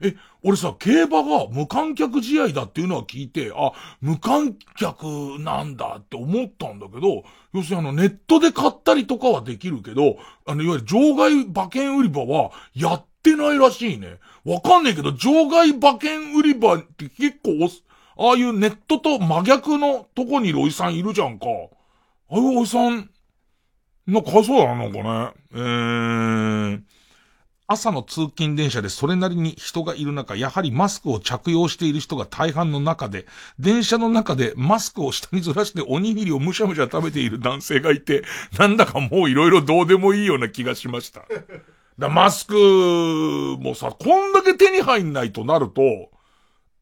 え、俺さ、競馬が無観客試合だっていうのは聞いて、あ、無観客なんだって思ったんだけど、要するにあの、ネットで買ったりとかはできるけど、あの、いわゆる場外馬券売り場はやってないらしいね。わかんないけど、場外馬券売り場って結構おす、ああいうネットと真逆のとこにいるおじさんいるじゃんか。ああいうおじさん、なんかそうだな、なんかね。えー、朝の通勤電車でそれなりに人がいる中、やはりマスクを着用している人が大半の中で、電車の中でマスクを下にずらしておにぎりをむしゃむしゃ食べている男性がいて、なんだかもういろいろどうでもいいような気がしました。だマスクもさ、こんだけ手に入んないとなると、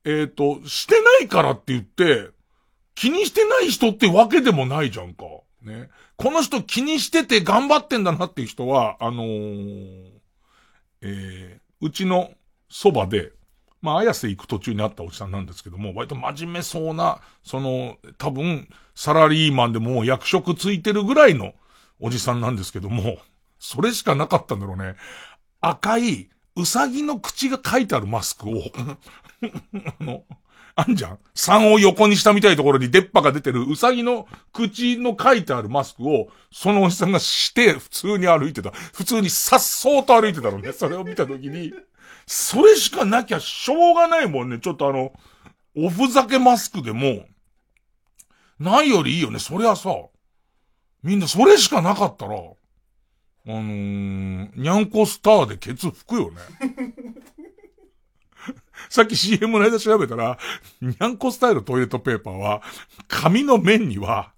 えっ、と、してないからって言って、気にしてない人ってわけでもないじゃんか。ね。この人気にしてて頑張ってんだなっていう人は、あのー、えー、うちのそばで、まあ、綾瀬行く途中にあったおじさんなんですけども、割と真面目そうな、その、多分、サラリーマンでも役職ついてるぐらいのおじさんなんですけども、それしかなかったんだろうね。赤い、うさぎの口が書いてあるマスクを あの、あんじゃん ?3 を横にしたみたいところに出っ歯が出てるうさぎの口の書いてあるマスクを、そのおじさんがして普通に歩いてた。普通にさっそうと歩いてたのね。それを見たときに、それしかなきゃしょうがないもんね。ちょっとあの、おふざけマスクでも、ないよりいいよね。そりゃさ、みんなそれしかなかったら、あのー、にゃんこスターでケツ拭くよね。さっき CM の間調べたら、にゃんこスタイルトイレットペーパーは、紙の面には、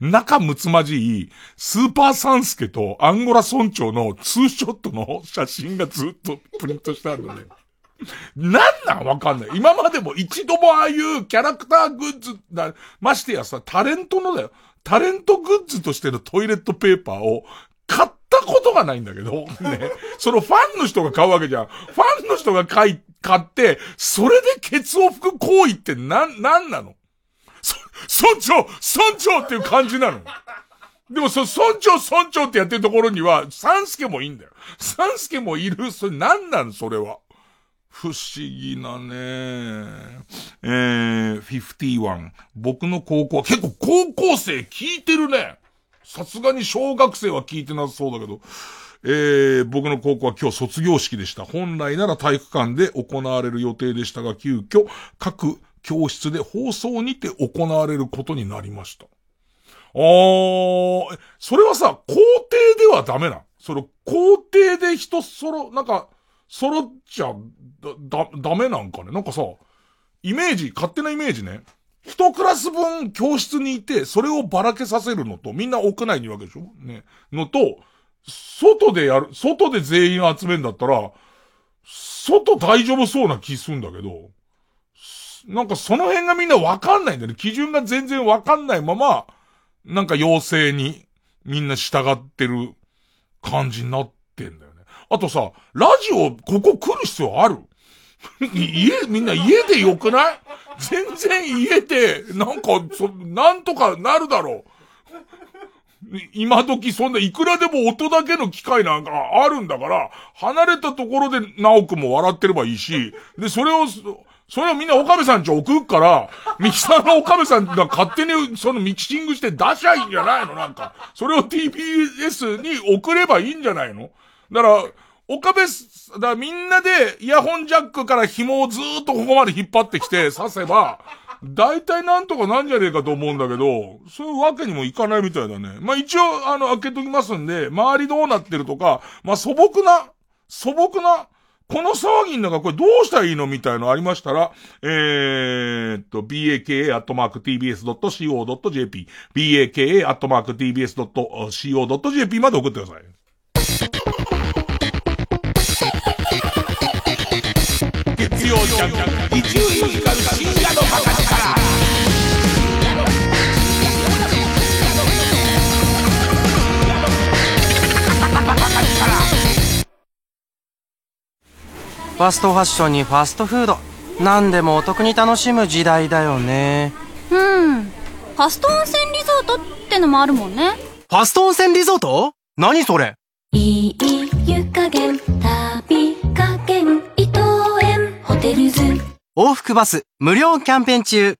仲睦まじい、スーパーサンスケとアンゴラ村長のツーショットの写真がずっとプリントしてあるのね。なんなんわかんない。今までも一度もああいうキャラクターグッズだ、ましてやさ、タレントのだよ。タレントグッズとしてのトイレットペーパーを買ったことがないんだけど、ね。そのファンの人が買うわけじゃん。ファンの人が買い、買って、それでケツを拭く行為ってなん、なんなの？村長村長っていう感じなの。でも、そ、村長村長ってやってるところには、三助もいいんだよ。三助もいる。それなんなのそれは？不思議なねえー、51。僕の高校は結構高校生聞いてるね。さすがに小学生は聞いてなさそうだけど。えー、僕の高校は今日卒業式でした。本来なら体育館で行われる予定でしたが、急遽各教室で放送にて行われることになりました。あー、それはさ、校庭ではダメなその、校庭で人揃、なんか、揃っちゃ、だ、だ、ダメなんかね？なんかさ、イメージ、勝手なイメージね。一クラス分教室にいて、それをばらけさせるのと、みんな屋内にいるわけでしょね。のと、外でやる、外で全員集めんだったら、外大丈夫そうな気すんだけど、なんかその辺がみんなわかんないんだよね。基準が全然わかんないまま、なんか要請にみんな従ってる感じになってんだよね。あとさ、ラジオ、ここ来る必要ある？家、みんな家でよくない？全然家で、なんか、そ、なんとかなるだろう。今時そんないくらでも音だけの機械なんかあるんだから、離れたところで直くも笑ってればいいし、で、それを、それをみんな岡部さんち送るから、ミキサーの岡部さんが勝手にそのミキシングして出しゃいいんじゃないの？なんか。それを TBS に送ればいいんじゃないの？だから、岡部、だみんなでイヤホンジャックから紐をずーっとここまで引っ張ってきて 刺せば、大体なんとかなんじゃねえかと思うんだけど、そういうわけにもいかないみたいだね。まあ一応、あの、開けときますんで、周りどうなってるとか、まあ素朴な、素朴な、この騒ぎの中これどうしたらいいのみたいのありましたら、えー、っと、baka.tbs.co.jp、baka.tbs.co.jp まで送ってください。月曜ジャンク、伊集院光深夜のバカ力。ファストファッションにファストフード。何でもお得に楽しむ時代だよね。うん。ファスト温泉リゾートってのもあるもんね。ファスト温泉リゾート？何それ？いい湯加減テルズ往復バス無料キャンペーン中。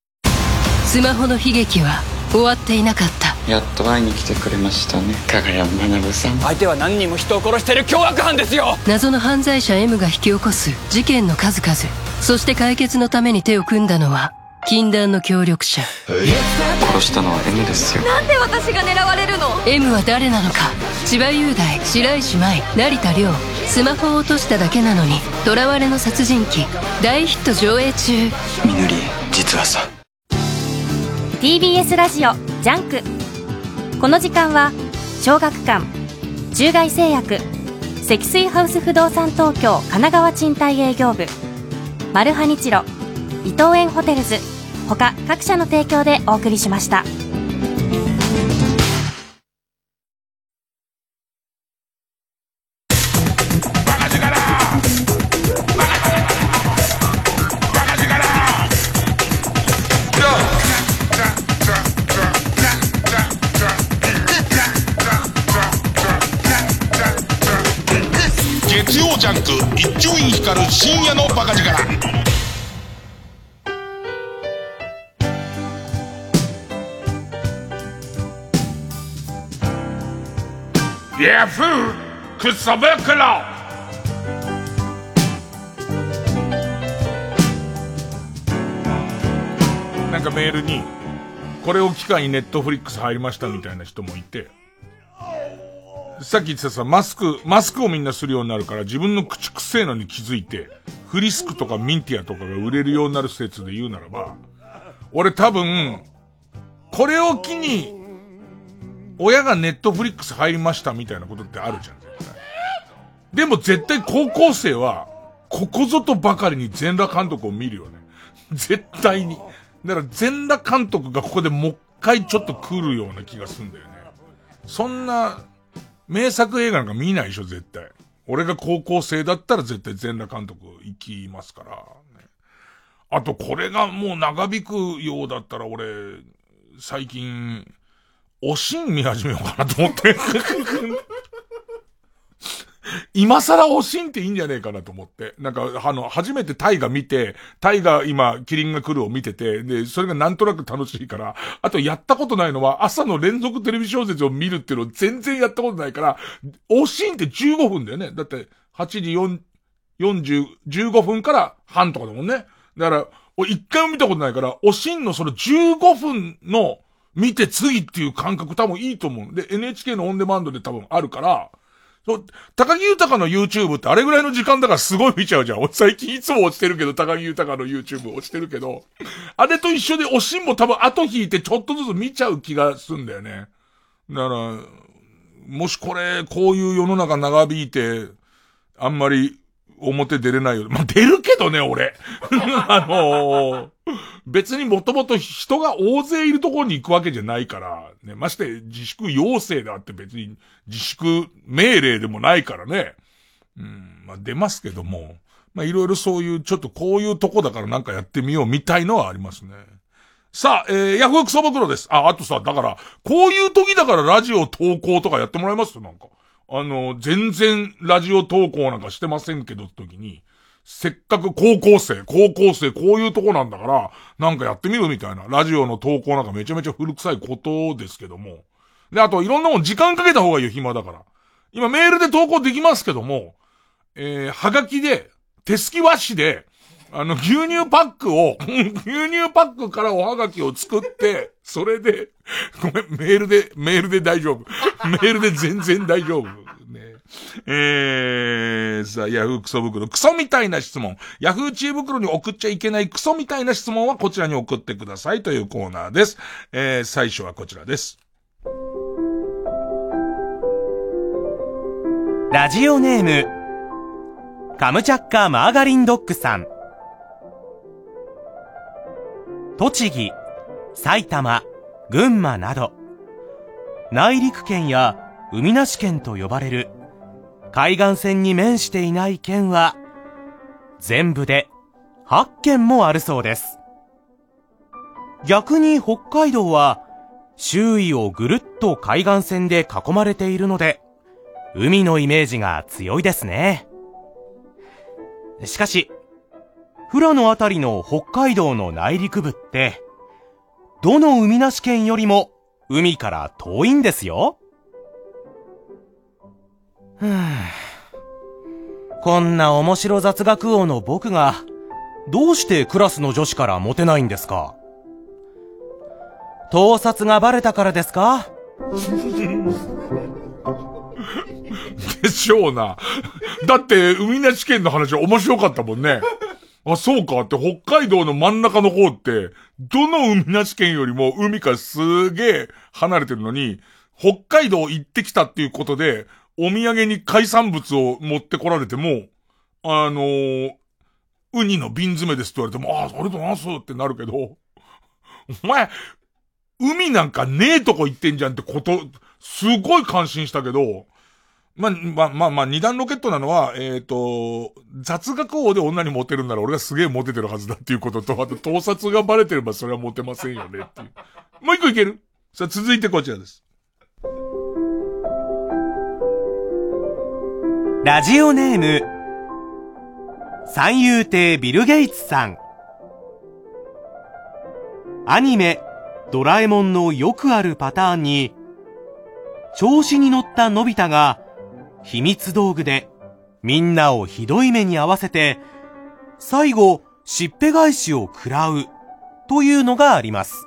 スマホの悲劇は終わっていなかった。やっと会いに来てくれましたね。加賀谷学さん。相手は何人も人を殺してる凶悪犯ですよ。謎の犯罪者 M が引き起こす事件の数々。そして解決のために手を組んだのは禁断の協力者。殺したのは M ですよ。なんで私が狙われるの？M は誰なのか。千葉雄大白石麻衣成田凌。スマホを落としただけなのに囚われの殺人鬼。大ヒット上映中。みのり実はさ。TBS ラジオ JUNK。この時間は小学館中外製薬積水ハウス不動産東京神奈川賃貸営業部。マルハニチロ伊藤園ホテルズ他各社の提供でお送りしました。ークソ袋なんかメールに、これを機会にネットフリックス入りましたみたいな人もいて、さっき言ってたさ、マスク、マスクをみんなするようになるから自分の口くせえのに気づいて、フリスクとかミンティアとかが売れるようになる説で言うならば、俺多分、これを機に、親がネットフリックス入りましたみたいなことってあるじゃん、でも絶対高校生は、ここぞとばかりに全裸監督を見るよね。絶対に。だから全裸監督がここでもう一回ちょっと来るような気がすんだよね。そんな、名作映画なんか見ないでしょ、絶対。俺が高校生だったら絶対全裸監督行きますから、ね。あとこれがもう長引くようだったら俺、最近、おしん見始めようかなと思って。今更おしんっていいんじゃねえかなと思って。なんか、あの、初めてタイが見て、タイが今、キリンが来るを見てて、で、それがなんとなく楽しいから、あとやったことないのは、朝の連続テレビ小説を見るっていうのを全然やったことないから、おしんって15分だよね。だって、8時4、40、15分から半とかだもんね。だから、俺一回も見たことないから、おしんのその15分の見て次っていう感覚多分いいと思う。で、NHK のオンデマンドで多分あるから、そう、高木豊の YouTube ってあれぐらいの時間だからすごい見ちゃうじゃん。俺最近いつも落ちてるけど、高木豊の YouTube 落ちてるけど、あれと一緒でおしんも多分後引いてちょっとずつ見ちゃう気がすんだよね。だから、もしこれ、こういう世の中長引いて、あんまり表出れないよ。まあ、出るけどね、俺。あのー、別にもともと人が大勢いるところに行くわけじゃないから、ね、まして自粛要請であって別に自粛命令でもないからね。うん、まあ出ますけども、まあいろいろそういうちょっとこういうとこだからなんかやってみようみたいのはありますね。さあ、えー、ヤフオクソ袋です。あ、あとさ、だから、こういう時だからラジオ投稿とかやってもらいます？なんか。あの、全然ラジオ投稿なんかしてませんけどって時に、せっかく高校生、高校生こういうとこなんだから、なんかやってみるみたいな。ラジオの投稿なんかめちゃめちゃ古臭いことですけども。で、あといろんなもん時間かけた方がいいよ、暇だから。今メールで投稿できますけども、えー、はがきで、手すき和紙で、あの、牛乳パックを、牛乳パックからおはがきを作って、それで、ごめん、メールで、メールで大丈夫。メールで全然大丈夫。えー、さあ、ヤフークソ袋、クソみたいな質問。ヤフー知恵袋に送っちゃいけないクソみたいな質問はこちらに送ってくださいというコーナーです。えー、最初はこちらです。ラジオネーム、カムチャッカーマーガリンドッグさん。栃木、埼玉、群馬など、内陸県や海なし県と呼ばれる海岸線に面していない県は、全部で8県もあるそうです。逆に北海道は、周囲をぐるっと海岸線で囲まれているので、海のイメージが強いですね。しかし、富良野あたりの北海道の内陸部って、どの海なし県よりも海から遠いんですよ。ふ ぅこんな面白雑学王の僕が、どうしてクラスの女子からモテないんですか？盗撮がバレたからですか？でしょうな。だって、海なし県の話面白かったもんね。あ、そうかって、北海道の真ん中の方って、どの海なし県よりも海からすげえ離れてるのに、北海道行ってきたっていうことで、お土産に海産物を持ってこられても、あのー、ウニの瓶詰めですって言われても、ああ、ありがとうございますってなるけど、お前、海なんかねえとこ行ってんじゃんってこと、すごい感心したけど、まあ、まあ、まあ、ま、二段ロケットなのは、えっ、と、雑学王で女にモテるなら俺がすげえモテてるはずだっていうことと、あと盗撮がバレてればそれはモテませんよねっていう。もう一個いける？さあ、続いてこちらです。ラジオネーム、三遊亭ビル・ゲイツさん。アニメ、ドラえもんのよくあるパターンに、調子に乗ったのび太が、秘密道具で、みんなをひどい目に合わせて、最後、しっぺ返しを食らう、というのがあります。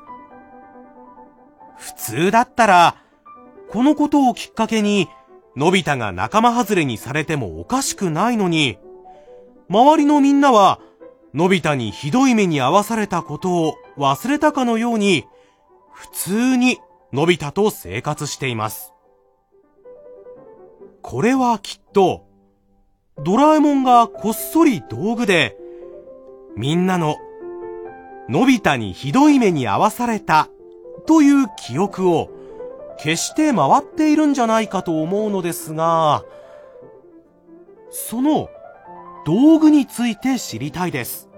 普通だったら、このことをきっかけに、のび太が仲間外れにされてもおかしくないのに、周りのみんなは、のび太にひどい目に遭わされたことを忘れたかのように、普通にのび太と生活しています。これはきっと、ドラえもんがこっそり道具で、みんなの、のび太にひどい目に遭わされた、という記憶を、消して回っているんじゃないかと思うのですが、その道具について知りたいです。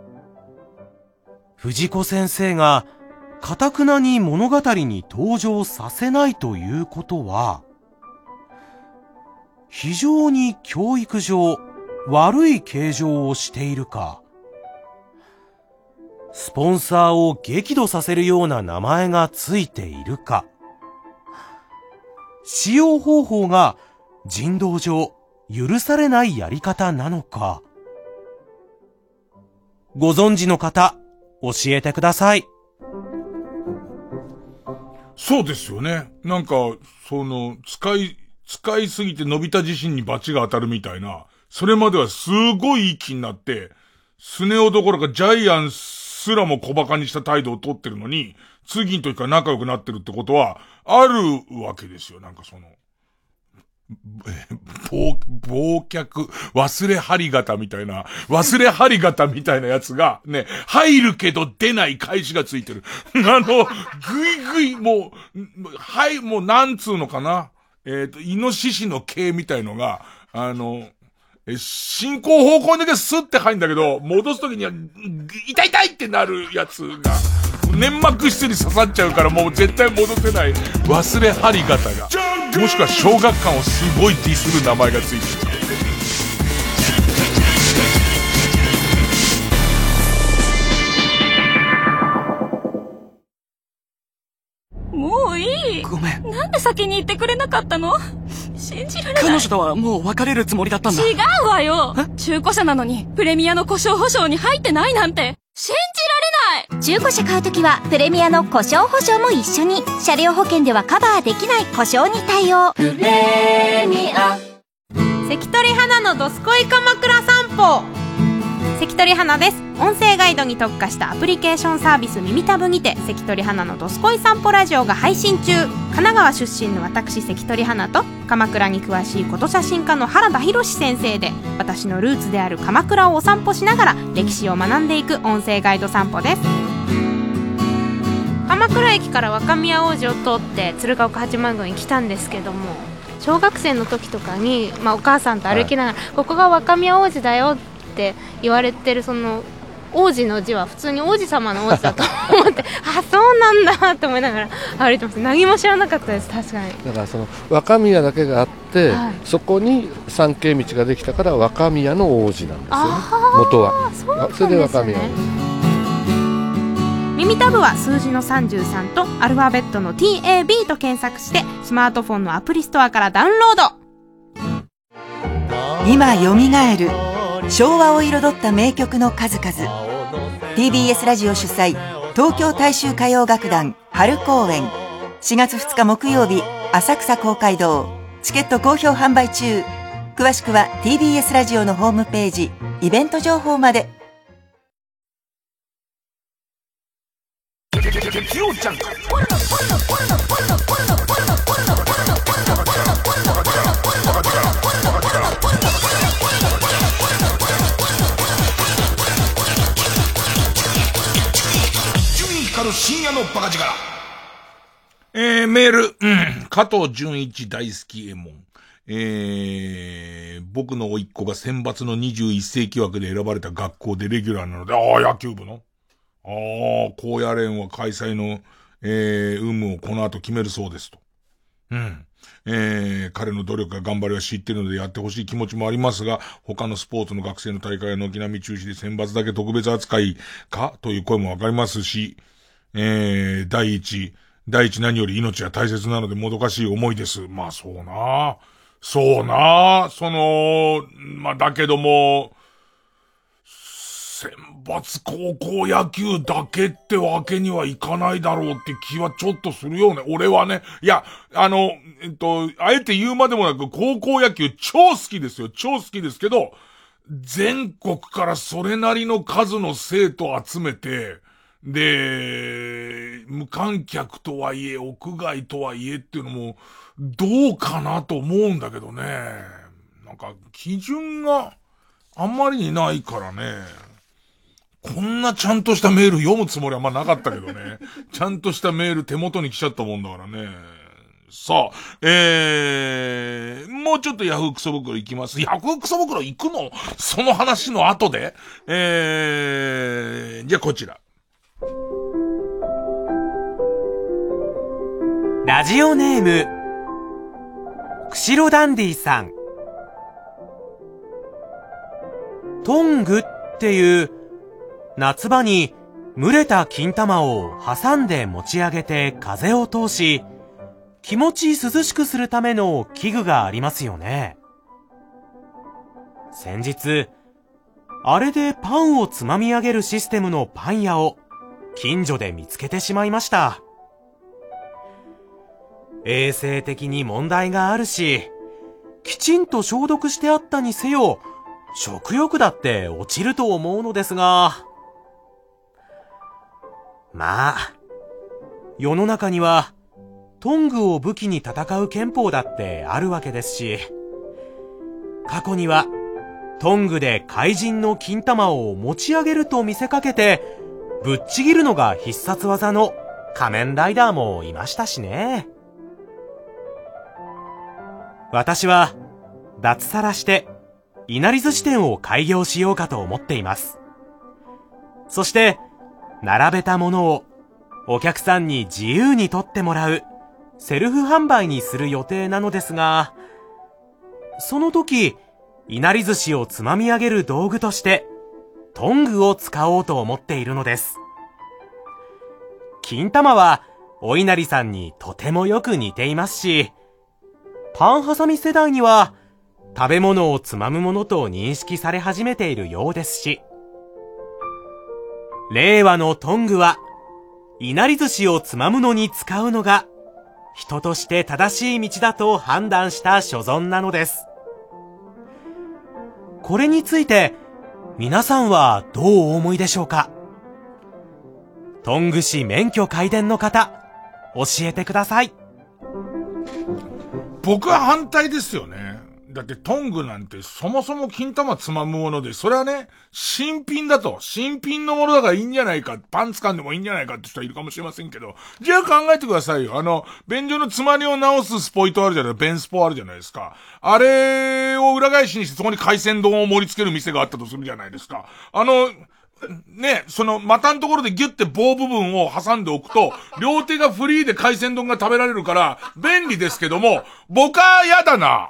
藤子先生が、かたくなに物語に登場させないということは、非常に教育上悪い形状をしているか、スポンサーを激怒させるような名前がついているか、使用方法が人道上許されないやり方なのか、ご存知の方、教えてください。そうですよね。なんか、その、使い、使いすぎて伸びた自身に罰が当たるみたいな、それまではすごいいい気になって、スネ夫どころかジャイアンすらも小馬鹿にした態度をとってるのに、次の時から仲良くなってるってことは、あるわけですよ。なんかその、忘、忘却、忘れ針型みたいな、忘れ針型みたいなやつが、ね、入るけど出ない返しがついてる。あの、ぐいぐい、もう、はい、もうなんつうのかな。えっ、と、イノシシの毛みたいのが、あの、進行方向にだけスッて入るんだけど、戻すときには、痛い痛いってなるやつが、粘膜質に刺さっちゃうからもう絶対戻せない忘れ針型が。もしくは小学館をすごいディスる名前がついてる。もういいごめん。なんで先に言ってくれなかったの？信じられない。彼女とはもう別れるつもりだったんだ。違うわよ中古車なのに、プレミアの故障保証に入ってないなんて、信じられない。中古車買うときはプレミアの故障保証も一緒に。車両保険ではカバーできない故障に対応。プレミア。関取花のどすこい鎌倉散歩関取花です音声ガイドに特化したアプリケーションサービス耳たぶにて関取花のどすこい散歩ラジオが配信中神奈川出身の私関取花と鎌倉に詳しいこと写真家の原田博先生で私のルーツである鎌倉をお散歩しながら歴史を学んでいく音声ガイド散歩です鎌倉駅から若宮王子を通って鶴岡八幡宮に来たんですけども小学生の時とかに、まあ、お母さんと歩きながら、ここが若宮王子だよって言われてるその王子の字は普通に王子様の王子だと 思ってあそうなんだって思いながら歩いてます。何も知らなかったです確かに。だからその若宮だけがあって、はい。そこに参詣道ができたから若宮の王子なんですよね。元は。そうなんですね。それで若宮。王子耳たぶは数字の33とアルファベットの TAB と検索してスマートフォンのアプリストアからダウンロード。今よみがえる昭和を彩った名曲の数々。TBS ラジオ主催東京大衆歌謡楽団春公演。4月2日木曜日浅草公会堂。チケット好評販売中。詳しくは TBS ラジオのホームページイベント情報まで。順深夜のバカ力えー、メール、うん、加藤純一大好きエモン。えー、僕の甥っ子が選抜の21世紀枠で選ばれた学校でレギュラーなので、ああ、野球部の？ああ、高野連は開催の、えー、有無をこの後決めるそうですと。うん。えー、彼の努力や頑張りは知ってるのでやってほしい気持ちもありますが、他のスポーツの学生の大会は軒並み中止で選抜だけ特別扱いか？という声もわかりますし、えー、第一、第一何より命は大切なのでもどかしい思いです。まあそうなそうなその、まあだけども、選抜高校野球だけってわけにはいかないだろうって気はちょっとするよね。俺はね。いや、あの、えっと、あえて言うまでもなく高校野球超好きですよ。超好きですけど、全国からそれなりの数の生徒集めて、で、無観客とはいえ、屋外とはいえっていうのも、どうかなと思うんだけどね。なんか、基準があんまりにないからね。こんなちゃんとしたメール読むつもりはまあなかったけどね。ちゃんとしたメール手元に来ちゃったもんだからね。さあ、えー、もうちょっとヤフークソ袋行きます。ヤフークソ袋行くの？その話の後で？えー、じゃあこちら。ラジオネーム、釧路ダンディさん。トングっていう夏場に蒸れた金玉を挟んで持ち上げて風を通し、気持ち涼しくするための器具がありますよね。先日、あれでパンをつまみ上げるシステムのパン屋を近所で見つけてしまいました。衛生的に問題があるし、きちんと消毒してあったにせよ、食欲だって落ちると思うのですが、まあ、世の中には、トングを武器に戦う憲法だってあるわけですし、過去には、トングで怪人の金玉を持ち上げると見せかけて、ぶっちぎるのが必殺技の仮面ライダーもいましたしね。私は、脱サラして、いなり寿司店を開業しようかと思っています。そして、並べたものをお客さんに自由に取ってもらうセルフ販売にする予定なのですが、その時、いなり寿司をつまみ上げる道具として、トングを使おうと思っているのです。金玉は、お稲荷さんにとてもよく似ていますし、パンハサミ世代には、食べ物をつまむものと認識され始めているようですし、令和のトングは、いなり寿司をつまむのに使うのが、人として正しい道だと判断した所存なのです。これについて、皆さんはどうお思いでしょうか？トング氏免許改伝の方、教えてください。僕は反対ですよね。だってトングなんてそもそも金玉つまむもので、それはね、新品だと。新品のものだからいいんじゃないか。パン掴んでもいいんじゃないかって人はいるかもしれませんけど。じゃあ考えてくださいよ。あの、便所の詰まりを直すスポイトあるじゃない、ベンスポあるじゃないですか。あれを裏返しにしてそこに海鮮丼を盛り付ける店があったとするじゃないですか。あの、ね、その股のところでギュッて棒部分を挟んでおくと、両手がフリーで海鮮丼が食べられるから、便利ですけども、僕は嫌だな。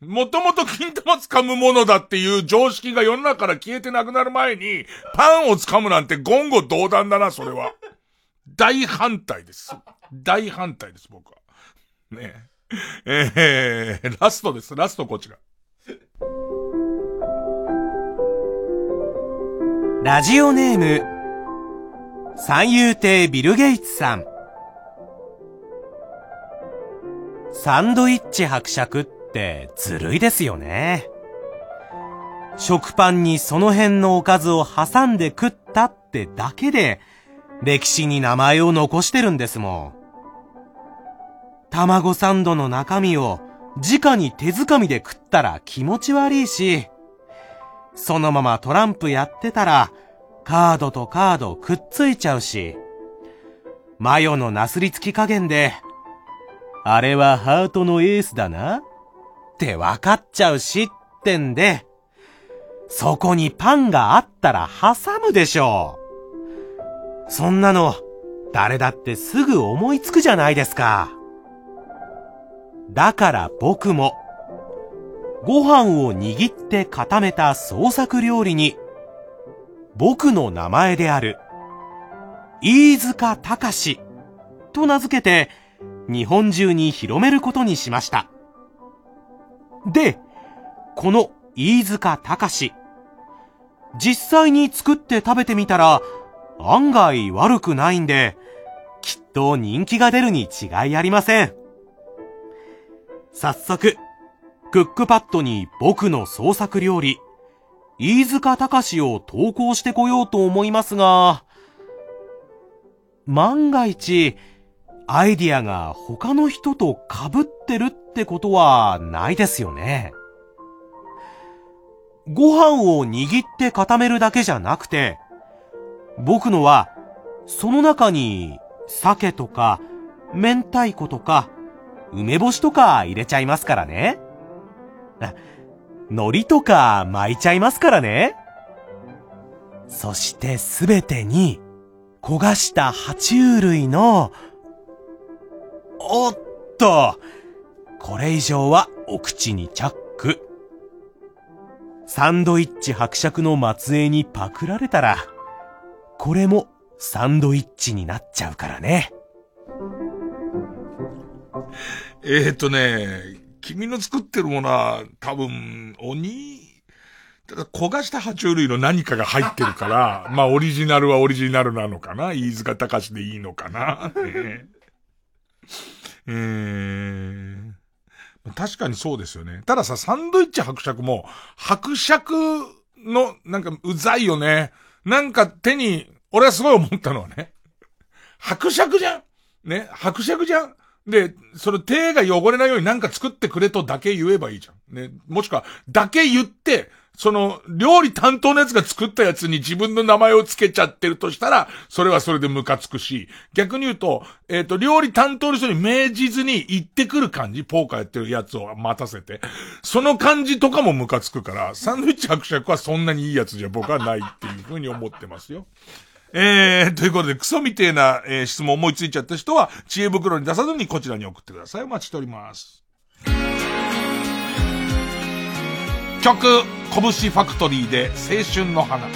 もともと金玉掴むものだっていう常識が世の中から消えてなくなる前に、パンを掴むなんて言語道断だな、それは。大反対です。大反対です、僕は。ねえ。えー、ラストです。ラストこちら。ラジオネーム、三遊亭ビル・ゲイツさん。サンドイッチ伯爵ってずるいですよね。食パンにその辺のおかずを挟んで食ったってだけで、歴史に名前を残してるんですもん。卵サンドの中身を直に手づかみで食ったら気持ち悪いし、そのままトランプやってたら、カードとカードくっついちゃうし、マヨのなすりつき加減で、あれはハートのエースだなってわかっちゃうしってんで、そこにパンがあったら挟むでしょう。そんなの、誰だってすぐ思いつくじゃないですか。だから僕も、ご飯を握って固めた創作料理に、僕の名前である、飯塚隆と名付けて、日本中に広めることにしました。で、この飯塚隆実際に作って食べてみたら、案外悪くないんで、きっと人気が出るに違いありません。早速、クックパッドに僕の創作料理、飯塚隆を投稿してこようと思いますが、万が一、アイディアが他の人と被ってるってことはないですよね。ご飯を握って固めるだけじゃなくて、僕のは、その中に、鮭とか、明太子とか、梅干しとか入れちゃいますからね。海苔とか巻いちゃいますからね。そしてすべてに、焦がした爬虫類の、おっと、これ以上はお口にチャック。サンドイッチ伯爵の末裔にパクられたら、これもサンドイッチになっちゃうからね。えー、っとね、君の作ってるものは多分、鬼、ただ焦がした爬虫類の何かが入ってるから、まあオリジナルはオリジナルなのかな？飯塚隆でいいのかな、ね、えー、確かにそうですよね。たださ、サンドイッチ伯爵も、伯爵の、なんか、うざいよね。なんか手に、俺はすごい思ったのはね。伯爵じゃん？ね？伯爵じゃん？で、その手が汚れないようになんか作ってくれとだけ言えばいいじゃん。ね。もしくは、だけ言って、その、料理担当のやつが作ったやつに自分の名前を付けちゃってるとしたら、それはそれでムカつくし、逆に言うと、えっ、と、料理担当の人に命じずに行ってくる感じ、ポーカーやってるやつを待たせて、その感じとかもムカつくから、サンドイッチ伯爵はそんなにいいやつじゃ僕はないっていうふうに思ってますよ。えー、ということで、クソみてえな、えー質問思いついちゃった人は、知恵袋に出さずにこちらに送ってください。お待ちしております。曲、拳ファクトリーで青春の花。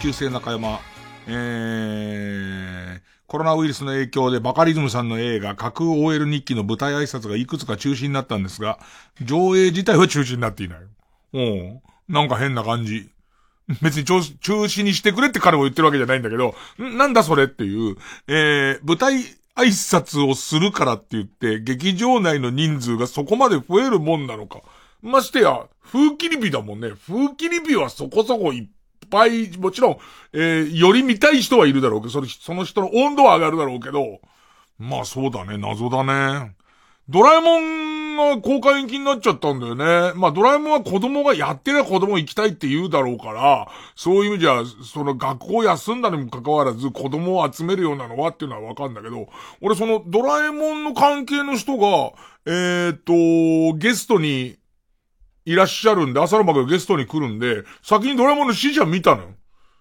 旧姓中山。えー、コロナウイルスの影響でバカリズムさんの映画架空 OL 日記の舞台挨拶がいくつか中止になったんですが、上映自体は中止になっていない。うん。なんか変な感じ。別に中止にしてくれって彼も言ってるわけじゃないんだけど、なんだそれっていう、えー、舞台挨拶をするからって言って、劇場内の人数がそこまで増えるもんなのか。ましてや、風切り日だもんね。風切り日はそこそこいっぱい、もちろん、えー、より見たい人はいるだろうけど、それ、その人の温度は上がるだろうけど、まあそうだね、謎だね。ドラえもんが公開延期になっちゃったんだよね。まあドラえもんは子供がやってりゃ子供行きたいって言うだろうから、そういう意味じゃ、その学校休んだにもかかわらず子供を集めるようなのはっていうのはわかんだけど、俺そのドラえもんの関係の人が、えー、っと、ゲストにいらっしゃるんで、朝の幕がゲストに来るんで、先にドラえもんの死者見たのよ。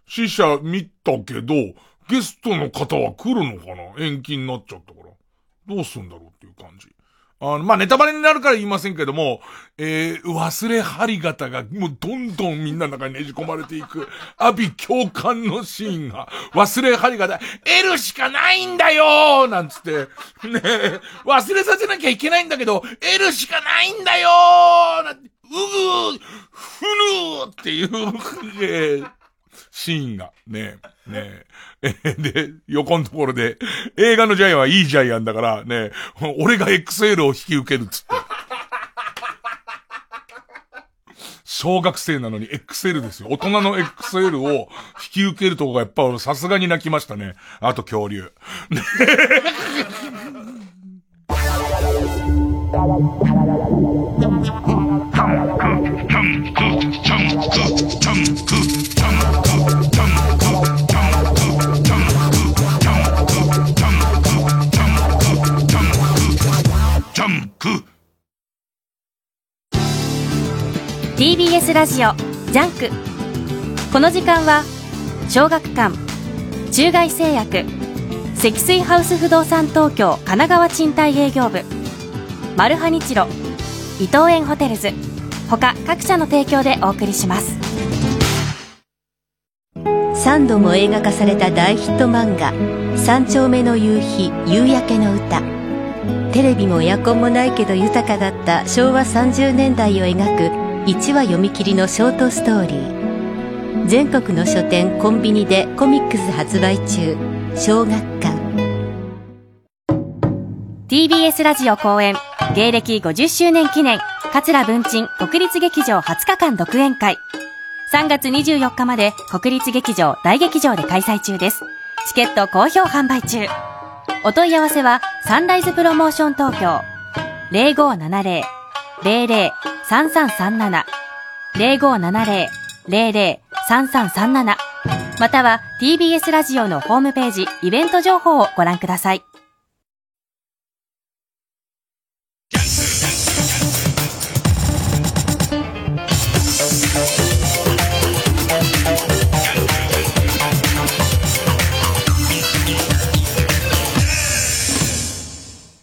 死者見たけど、ゲストの方は来るのかな？延期になっちゃったから。どうすんだろうっていう感じ。あの、まあ、ネタバレになるから言いませんけども、えー、忘れ針型がもうどんどんみんなの中にねじ込まれていく、阿ビ共感のシーンが、忘れ針型、L しかないんだよ！ーなんつって、ねえ、忘れさせなきゃいけないんだけど、L しかないんだよ！ーなんて、うぐー、ふぬーっていう、えーシーンが、ねえ、ねえ。で、横のところで、映画のジャイアンはいいジャイアンだから、ね俺が XL を引き受けるっつって。小学生なのに XL ですよ。大人の XL を引き受けるとこがやっぱ俺さすがに泣きましたね。あと恐竜。ね TBS ラジオ JUNK。この時間は小学館中外製薬積水ハウス不動産東京神奈川賃貸営業部マルハニチロ伊藤園ホテルズ。他各社の提供でお送りします。3度も映画化された大ヒット漫画「三丁目の夕日夕焼けの歌」テレビもエアコンもないけど豊かだった昭和30年代を描く1話読み切りのショートストーリー。全国の書店コンビニでコミックス発売中。小学館。TBS ラジオ公演。芸歴50周年記念。桂文鎮国立劇場20日間独演会。3月24日まで国立劇場大劇場で開催中です。チケット好評販売中。お問い合わせはサンライズプロモーション東京。0570 0570-003337 0570-003337または TBS ラジオのホームページイベント情報をご覧ください。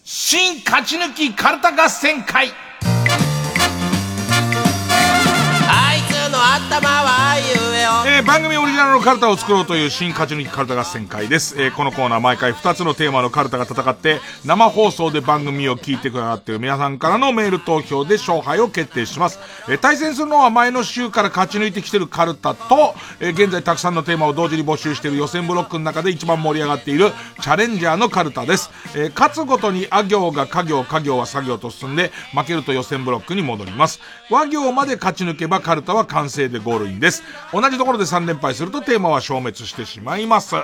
新勝ち抜きカルタ合戦会。no mais よえー番組オリジナルのカルタを作ろうという新勝ち抜きカルタ合戦会です。えーこのコーナー毎回2つのテーマのカルタが戦って、生放送で番組を聞いてくださっている皆さんからのメール投票で勝敗を決定します。えー対戦するのは前の週から勝ち抜いてきてるカルタと、えー現在たくさんのテーマを同時に募集している予選ブロックの中で一番盛り上がっているチャレンジャーのカルタです。えー勝つごとにあ行が家行、家行は作業と進んで、負けると予選ブロックに戻ります。和行まで勝ち抜けばカルタは完成でゴールインです。同じところで3連敗するとテーマは消滅してしまいます。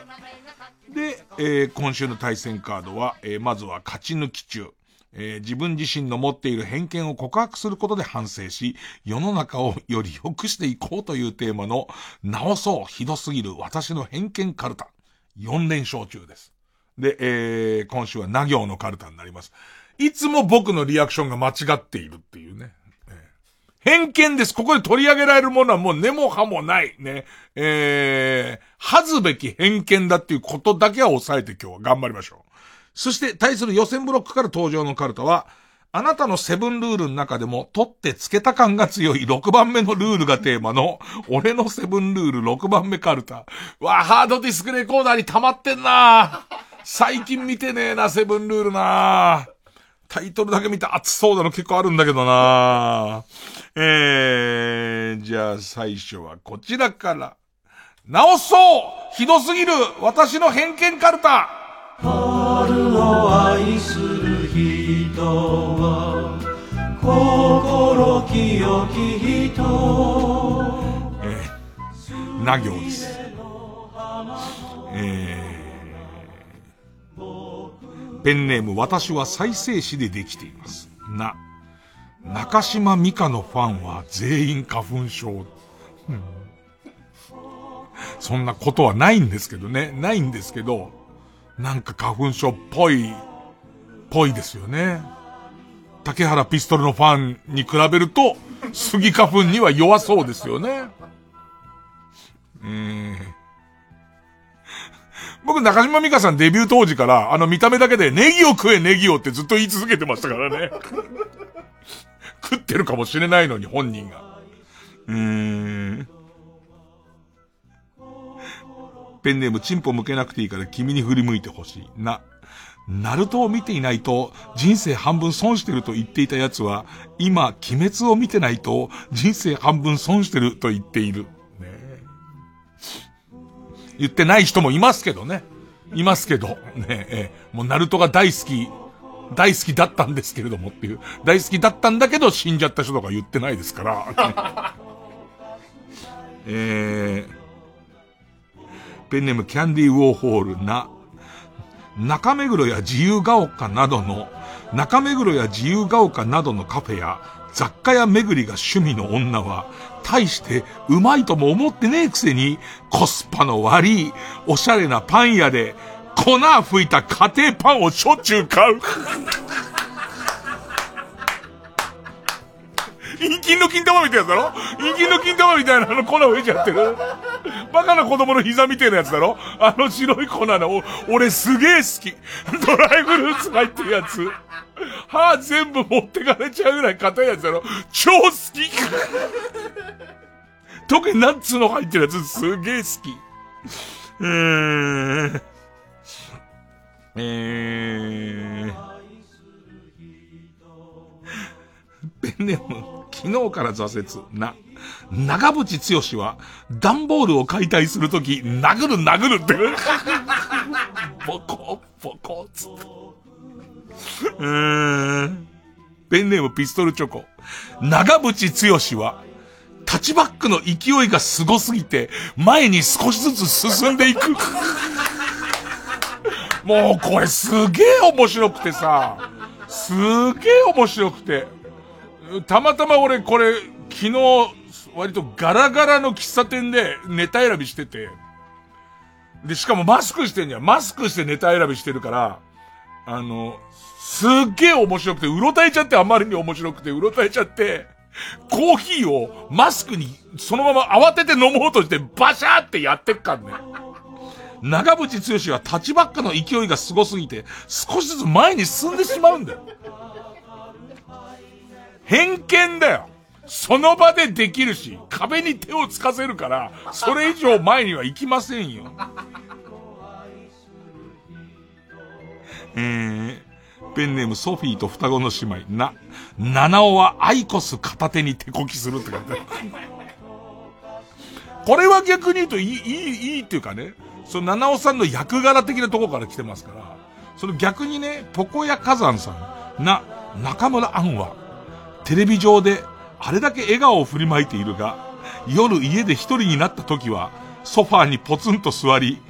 で、えー今週の対戦カードは、えーまずは勝ち抜き中。えー自分自身の持っている偏見を告白することで反省し、世の中をより良くしていこうというテーマの、直そう、ひどすぎる私の偏見カルタ。4連勝中です。で、えー今週はな行のカルタになります。いつも僕のリアクションが間違っているっていうね。偏見です。ここで取り上げられるものはもう根も葉もない。ね。えー、恥ずべき偏見だっていうことだけは抑えて今日は頑張りましょう。そして対する予選ブロックから登場のカルタは、あなたのセブンルールの中でも、取ってつけた感が強い6番目のルールがテーマの、俺のセブンルール6番目カルタ。わあ、ハードディスクレコーダーに溜まってんな最近見てねえな、セブンルールなタイトルだけ見て熱そうなの結構あるんだけどなえー、じゃあ最初はこちらから。直そうひどすぎる私の偏見カルタ春を愛する人は心清き人えー、な行です。えー、ペンネーム私は再生紙でできています。な、中島美香のファンは全員花粉症。そんなことはないんですけどね。ないんですけど、なんか花粉症っぽい、ぽいですよね。竹原ピストルのファンに比べると、スギ花粉には弱そうですよね。うーん。僕、中島美香さんデビュー当時から、あの見た目だけでネギを食えネギをってずっと言い続けてましたからね。食ってるかもしれないのに、本人が。うーん。ペンネームチンポ向けなくていいから君に振り向いてほしい。な。ナルトを見ていないと人生半分損してると言っていた奴は、今、鬼滅を見てないと人生半分損してると言っている。言ってない人もいますけどね。いますけど。ねえもうナルトが大好き、大好きだったんですけれどもっていう。大好きだったんだけど死んじゃった人とか言ってないですから。えー、ペンネームキャンディーウォーホールな、中目黒や自由が丘などの、中目黒や自由が丘などのカフェや雑貨屋巡りが趣味の女は、大してうまいとも思ってねえくせに、コスパの悪い、おしゃれなパン屋で、粉吹いた家庭パンをしょっちゅう買う。陰菌の金玉みたいなやつだろ？陰菌の金玉みたいなあの粉吹いちゃってる？バカな子供の膝みたいなやつだろ？あの白い粉の、俺すげえ好き。ドライフルーツ入ってるやつ。歯全部持ってかれちゃうぐらい硬いやつだろ？超好き特にナッツの入ってるやつすげえ好き。うーん。えー。ペンネーム、昨日から挫折。な。長渕剛は、段ボールを解体するとき、殴る殴るって。ボコ、ボコ、つって。うーん。ペンネームピストルチョコ。長渕剛は、タッチバックの勢いがすすぎて、前に少しずつ進んでいく。もうこれすげえ面白くてさ、すげえ面白くて。たまたま俺これ、昨日、割とガラガラの喫茶店でネタ選びしてて。で、しかもマスクしてんじゃん。マスクしてネタ選びしてるから、あの、すっげえ面白くて、うろたえちゃってあまりに面白くて、うろたえちゃって、コーヒーをマスクにそのまま慌てて飲もうとしてバシャーってやってっかんね。長渕剛はタッチバックの勢いがすごすぎて、少しずつ前に進んでしまうんだよ。偏見だよ。その場でできるし、壁に手をつかせるから、それ以上前には行きませんよ。えー、ペンネームソフィーと双子の姉妹、な、七尾はアイコス片手に手こきするって書いてある。これは逆に言うといい、いい、いいっていうかね、その七尾さんの役柄的なところから来てますから、その逆にね、床屋火山さん、な、中村アンは、テレビ上であれだけ笑顔を振りまいているが、夜家で一人になった時は、ソファーにポツンと座り、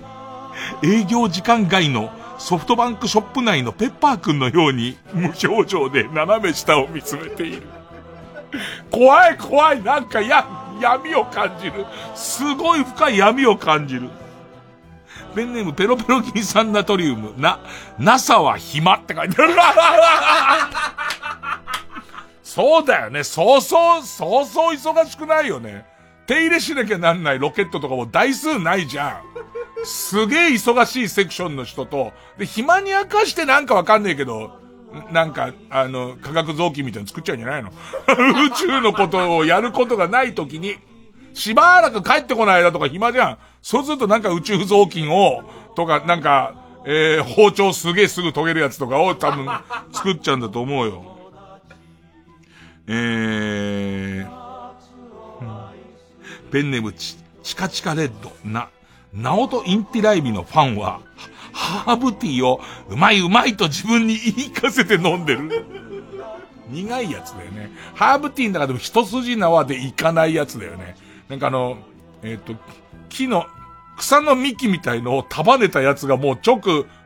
営業時間外のソフトバンクショップ内のペッパーくんのように無表情で斜め下を見つめている。怖い怖いなんかや、闇を感じる。すごい深い闇を感じる。ペンネームペロペロギン酸ナトリウム。な、NASA は暇って書いてある。そうだよね。そうそう、そうそう忙しくないよね。手入れしなきゃなんないロケットとかも台数ないじゃん。すげえ忙しいセクションの人と、で、暇に明かしてなんかわかんねえけど、なんか、あの、科学臓器みたいに作っちゃうんじゃないの？宇宙のことをやることがない時に、しばらく帰ってこない間とか暇じゃん。そうするとなんか宇宙雑巾を、とか、なんか、えー、包丁すげえすぐ研げるやつとかを多分作っちゃうんだと思うよ。えー、ペンネームチ、チカチカレッド、な、ナオトインティライミのファンは、ハーブティーをうまいうまいと自分に言い聞かせて飲んでる。苦いやつだよね。ハーブティーの中でも一筋縄でいかないやつだよね。なんかあの、えっ、と、木の、草の幹みたいのを束ねたやつがもう直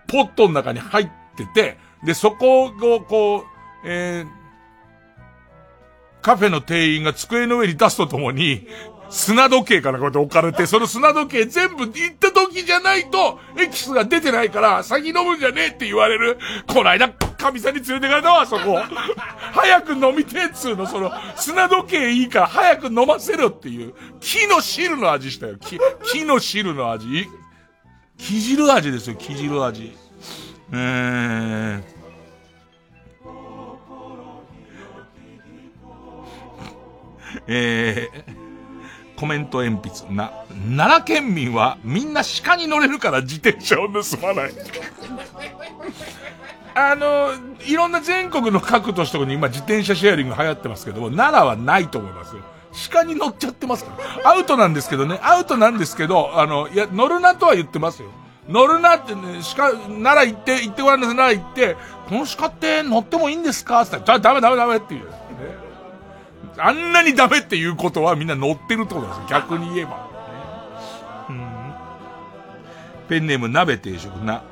ポットの中に入ってて、で、そこをこう、えー、カフェの店員が机の上に出すとともに、砂時計からこうやって置かれて、その砂時計全部行った時じゃないと、エキスが出てないから、先飲むんじゃねえって言われる。この間、神さんに連れてかれたわ、そこ。早く飲みてっつうの、その、砂時計いいから早く飲ませろっていう、木の汁の味したよ。木、木の汁の味。木汁味ですよ、木汁味。えー。えー、コメント鉛筆。な、奈良県民はみんな鹿に乗れるから自転車を盗まない。あの、いろんな全国の各都市とかに今自転車シェアリング流行ってますけども、奈良はないと思いますよ。鹿に乗っちゃってますから。アウトなんですけどね、アウトなんですけど、あの、いや、乗るなとは言ってますよ。乗るなってね、鹿、奈良行って、行ってごらんなさい、奈良行って、この鹿って乗ってもいいんですかって言ったら、ダメダメダメっていう。あんなにダメっていうことはみんな乗ってるってことですよ。逆に言えば。うん、ペンネーム鍋定食な。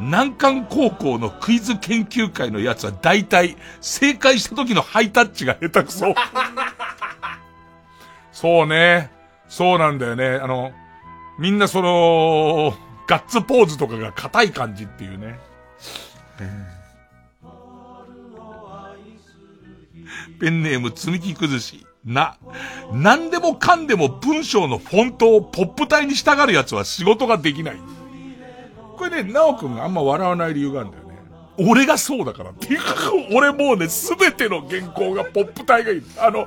難関高校のクイズ研究会のやつは大体正解した時のハイタッチが下手くそ。そうね。そうなんだよね。あの、みんなその、ガッツポーズとかが硬い感じっていうね。えーペンネーム積み木崩し。な、何でもかんでも文章のフォントをポップ体にしたがる奴は仕事ができない。これね、なおくんがあんま笑わない理由があるんだよね。俺がそうだからていうか、俺もうね、すべての原稿がポップ体がいい。あの、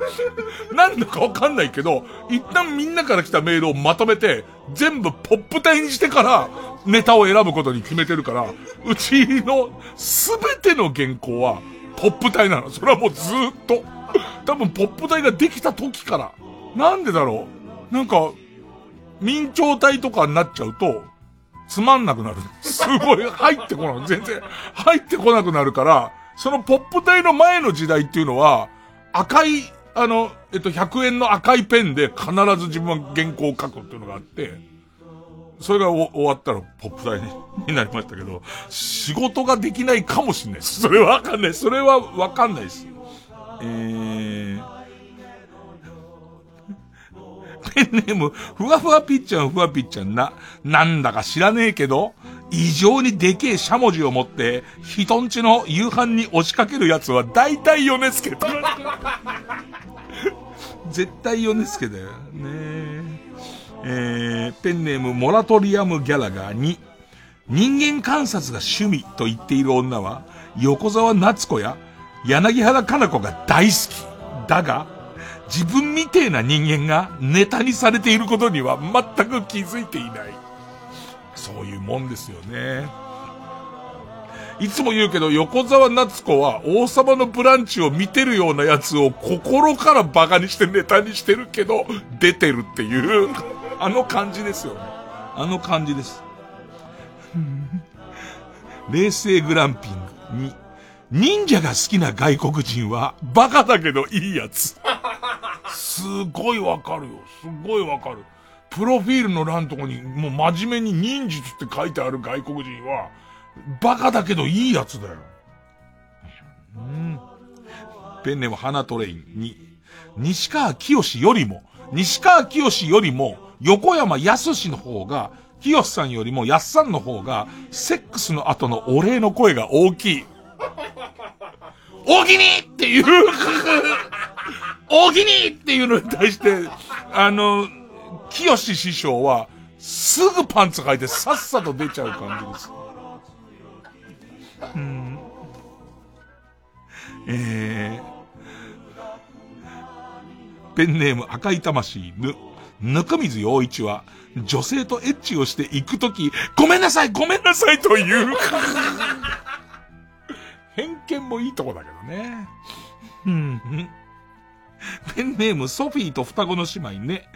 なんだかわかんないけど、一旦みんなから来たメールをまとめて、全部ポップ体にしてから、ネタを選ぶことに決めてるから、うちのすべての原稿は、ポップ隊なの。それはもうずっと。多分ポップ隊ができた時から。なんでだろう。なんか、明朝体とかになっちゃうと、つまんなくなる。すごい、入ってこない。全然、入ってこなくなるから、そのポップ隊の前の時代っていうのは、赤い、あの、えっと、100円の赤いペンで必ず自分は原稿を書くっていうのがあって、それが終わったらポップ台にになりましたけど、仕事ができないかもしれないです。それはわかんない。それはわかんないです。えー、ペンネーム、ふわふわぴっちゃんふわぴっちゃんな、なんだか知らねえけど、異常にでけえしゃもじを持って、人んちの夕飯に押しかけるやつは大体米助と。絶対米助だよ。ねえ。えー、ペンネームモラトリアムギャラガーに、人間観察が趣味と言っている女は、横沢夏子や柳原かな子が大好き。だが、自分みてえな人間がネタにされていることには全く気づいていない。そういうもんですよね。いつも言うけど、横沢夏子は王様のブランチを見てるようなやつを心から馬鹿にしてネタにしてるけど、出てるっていう。あの感じですよね。あの感じです。冷静グランピングに、忍者が好きな外国人は、バカだけどいいやつ。すごいわかるよ。すごいわかる。プロフィールの欄とこに、もう真面目に忍術って書いてある外国人は、バカだけどいいやつだよ。うん。ペンネーム花トレインに、西川清よりも、西川清よりも、横山康の方が、清さんよりも安さんの方が、セックスの後のお礼の声が大きい。大喜利っていう大喜利っていうのに対して、あの、清師匠は、すぐパンツ履いてさっさと出ちゃう感じです。うん。えー、ペンネーム赤い魂ぬ、ぬくみず陽一は、女性とエッチをして行くとき、ごめんなさいごめんなさいという。偏見もいいとこだけどね。うん。ペンネームソフィーと双子の姉妹ね。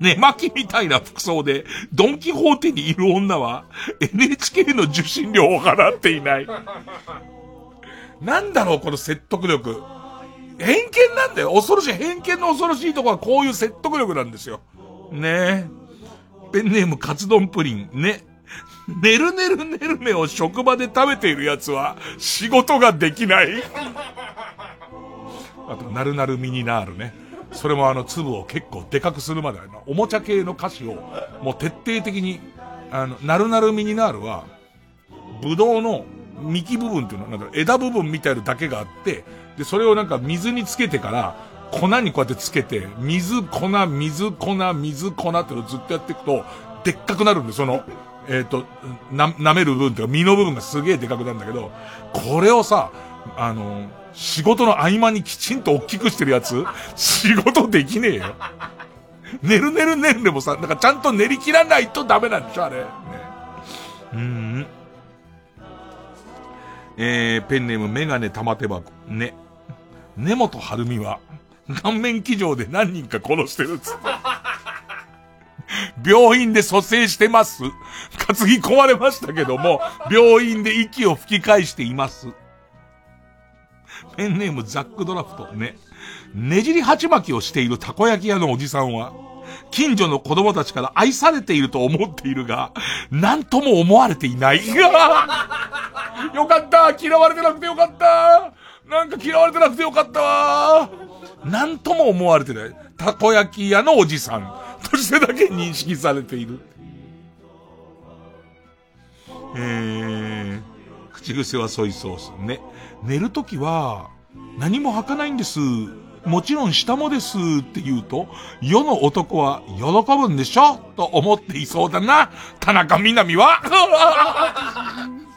寝巻きみたいな服装で、ドンキホーテにいる女は、NHK の受信料を払っていない。なんだろう、この説得力。偏見なんだよ。恐ろしい。偏見の恐ろしいとこはこういう説得力なんですよ。ねえ。ペンネームカツ丼プリン。ね。ねるねるねるねを職場で食べている奴は、仕事ができない。あと、なるなるミニナールね。それもあの粒を結構でかくするまでの、おもちゃ系の菓子を、もう徹底的に、あの、なるなるミニナールは、ぶどうの幹部分っていうのは、なんだろ、枝部分みたいなだけがあって、で、それをなんか水につけてから、粉にこうやってつけて、水、粉、水、粉、水、粉ってのをずっとやっていくと、でっかくなるんで、その、えっ、と、な、舐める部分っていうか、身の部分がすげえでかくなるんだけど、これをさ、あの、仕事の合間にきちんと大きくしてるやつ、仕事できねえよ。寝る寝る寝るでもさ、なんかちゃんと練り切らないとダメなんでしょ、あれ。ね、うーん。えー、ペンネームメガネ玉手箱。ね。根本晴美は、顔面騎乗で何人か殺してるっつって。病院で蘇生してます。担ぎ込まれましたけども、病院で息を吹き返しています。ペンネームザックドラフトね。ねじり鉢巻きをしているたこ焼き屋のおじさんは、近所の子供たちから愛されていると思っているが、なんとも思われていない。よかった嫌われてなくてよかったなんか嫌われてなくてよかったわなんとも思われてない。たこ焼き屋のおじさんとしてだけ認識されている。えー、口癖はソイソース。ね。寝るときは、何も吐かないんです。もちろん下もですって言うと、世の男は喜ぶんでしょ？と思っていそうだな。田中みなみは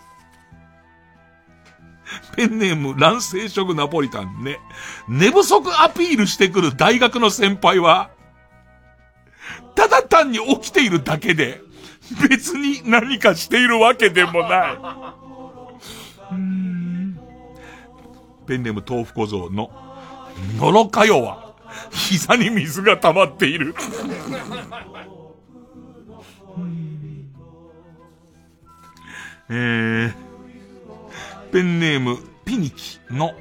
ペンネーム卵性食ナポリタンね。寝不足アピールしてくる大学の先輩は、ただ単に起きているだけで、別に何かしているわけでもない。ペンネーム豆腐小僧の、のろかよは、膝に水が溜まっている。えー、ペンネームピニキの、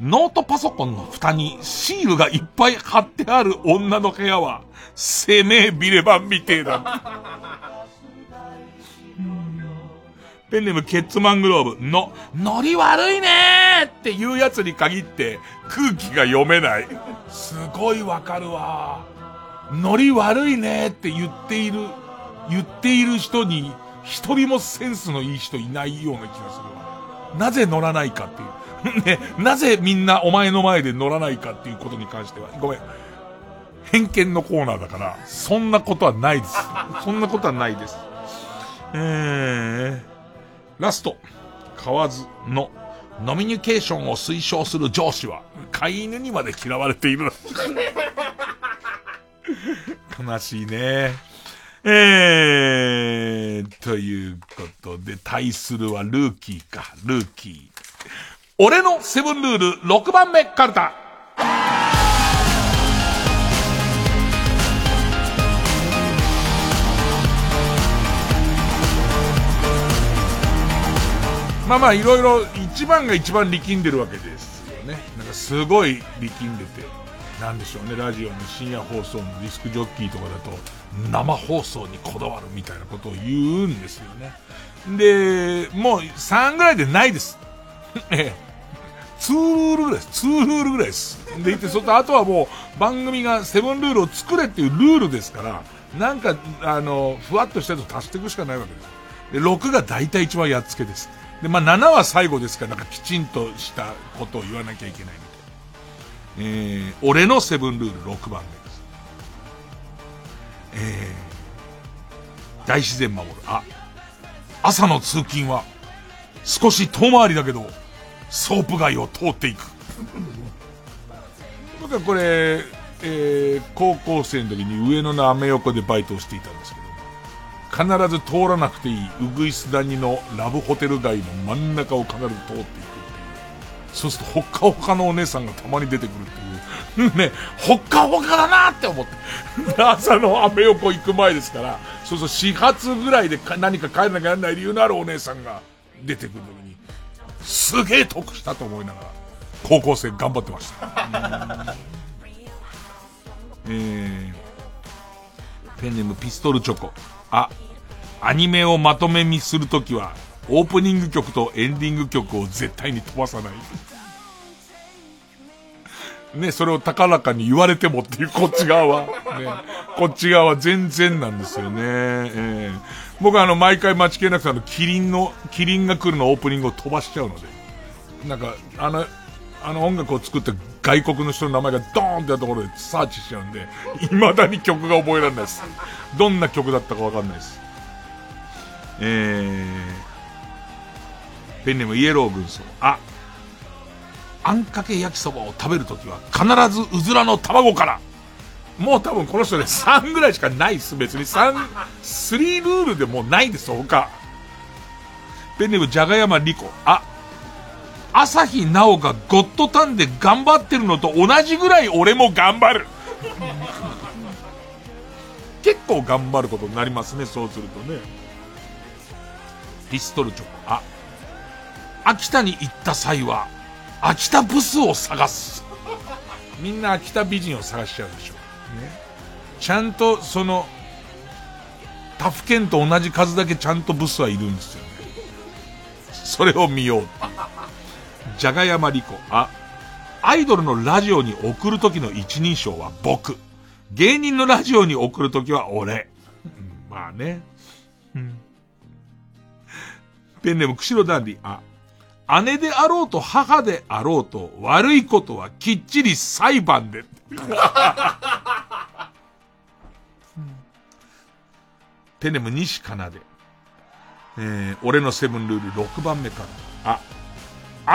ノートパソコンの蓋にシールがいっぱい貼ってある女の部屋は、生命ビレバンみてえだ。ペンネームケッツマングローブの、ノリ悪いねーっていうやつに限って空気が読めない。すごいわかるわ。ノリ悪いねーって言っている、言っている人に一人もセンスのいい人いないような気がする。なぜ乗らないかっていう。ね、なぜみんなお前の前で乗らないかっていうことに関しては。ごめん。偏見のコーナーだから、そんなことはないです。そんなことはないです。えー、ラスト。買わずの、ノミニケーションを推奨する上司は、飼い犬にまで嫌われている。悲しいね。えー、ということで、対するはルーキーか、ルーキー。俺のセブンルール6番目カルタ。まあまあいろいろ一番が一番力んでるわけですよね。なんかすごい力んでて、なんでしょうね、ラジオの深夜放送のディスクジョッキーとかだと、生放送にこだわるみたいなことを言うんですよね。で、もう3ぐらいでないです。ええ。2ルールぐらいです。2ルールぐらいです。で、言って、そとあとはもう番組がセブンルールを作れっていうルールですから、なんか、あの、ふわっとしたやつを足していくしかないわけです。で、6が大体一番やっつけです。で、まあ7は最後ですから、なんかきちんとしたことを言わなきゃいけないみたいな。えー、俺のセブンルール6番目。えー、大自然守る。あ、朝の通勤は、少し遠回りだけど、ソープ街を通っていく。僕はこれ、えー、高校生の時に上野のアメ横でバイトをしていたんですけど、必ず通らなくていい、うぐいす谷のラブホテル街の真ん中を必ず通っていくっていう。そうすると、ほっかほかのお姉さんがたまに出てくるっていう。ね、ほっかほかだなって思って。朝のアメ横行く前ですから、そうそう、始発ぐらいでか何か帰らなきゃならない理由のあるお姉さんが出てくる時に、すげえ得したと思いながら、高校生頑張ってました。えー、ペンネームピストルチョコ。あ、アニメをまとめ見するときは、オープニング曲とエンディング曲を絶対に飛ばさない。ね、それを高らかに言われてもっていうこっち側は、ね、こっち側は全然なんですよね。えー、僕はあの、毎回待ちきれなくてあの、キリンの、キリンが来るのオープニングを飛ばしちゃうので。なんか、あの、あの音楽を作った外国の人の名前がドーンってやったところでサーチしちゃうんで、未だに曲が覚えられないです。どんな曲だったかわかんないです。えー、ペンネームイエロー軍曹。あ、あんかけ焼きそばを食べるときは必ずうずらの卵から。もう多分この人 で3ぐらいしかないです、別に。3、3ルールでもないです、他。ペンネームじゃがやまりこ。あ、朝日奈央がゴッドタンで頑張ってるのと同じぐらい俺も頑張る。結構頑張ることになりますね、そうするとね。ピストルチョコ。あ、秋田に行った際は、秋田ブスを探す。みんな秋田美人を探しちゃうでしょ。ね。ちゃんと、その、他府県と同じ数だけちゃんとブスはいるんですよね。それを見よう。じゃがやまりこ。あ、アイドルのラジオに送るときの一人称は僕。芸人のラジオに送るときは俺。まあね。ペンネーム、釧路ダンディ。あ、姉であろうと母であろうと悪いことはきっちり裁判で。ペネム、西かなで。えー、俺のセブンルール6番目から。あ、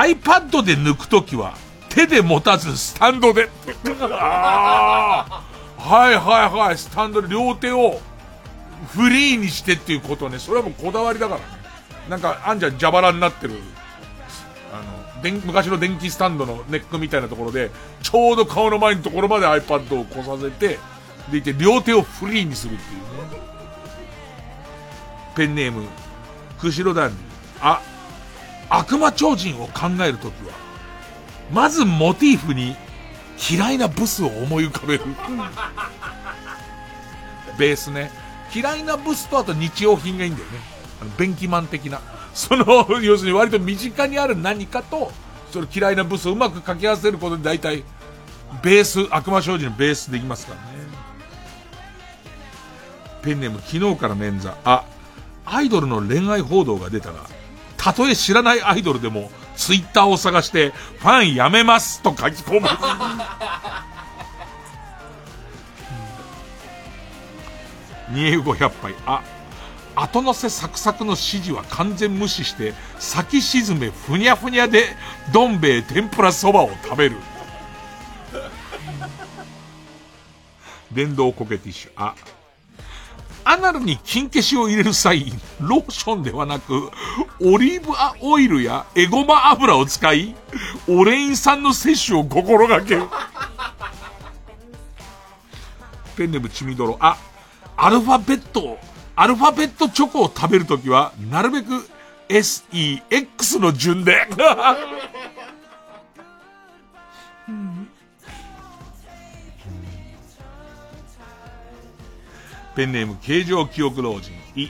iPad で抜くときは手で持たずスタンドで。ああ、はいはいはい、スタンドで両手をフリーにしてっていうことね。それはもうこだわりだからね。なんか、あんじゃん蛇腹になってる、昔の電気スタンドのネックみたいなところで、ちょうど顔の前のところまで iPad をこさせて、でいて、両手をフリーにするっていうね。ペンネーム、釧路ダンディ。あ、悪魔超人を考えるときは、まずモチーフに嫌いなブスを思い浮かべる。ベースね。嫌いなブスとあと日用品がいいんだよね。あの、便器マン的な。その、要するに割と身近にある何かと、その嫌いなブスをうまく掛け合わせることで大体、ベース、悪魔障子のベースできますからね。ペンネーム昨日から捻挫。あ、アイドルの恋愛報道が出たら、たとえ知らないアイドルでも、ツイッターを探して、ファンやめますと書き込む。煮 えうご100杯。あ、後乗せサクサクの指示は完全無視して、先沈めふにゃふにゃで、どん兵衛天ぷらそばを食べる。電動コケティッシュ。あ、アナルに金消しを入れる際、ローションではなく、オリーブオイルやエゴマ油を使い、オレイン酸の摂取を心がける。ペンネムチミドロ。あ、アルファベット、アルファベットチョコを食べるときは、なるべく SEX の順で。ペンネーム形状記憶老人。い、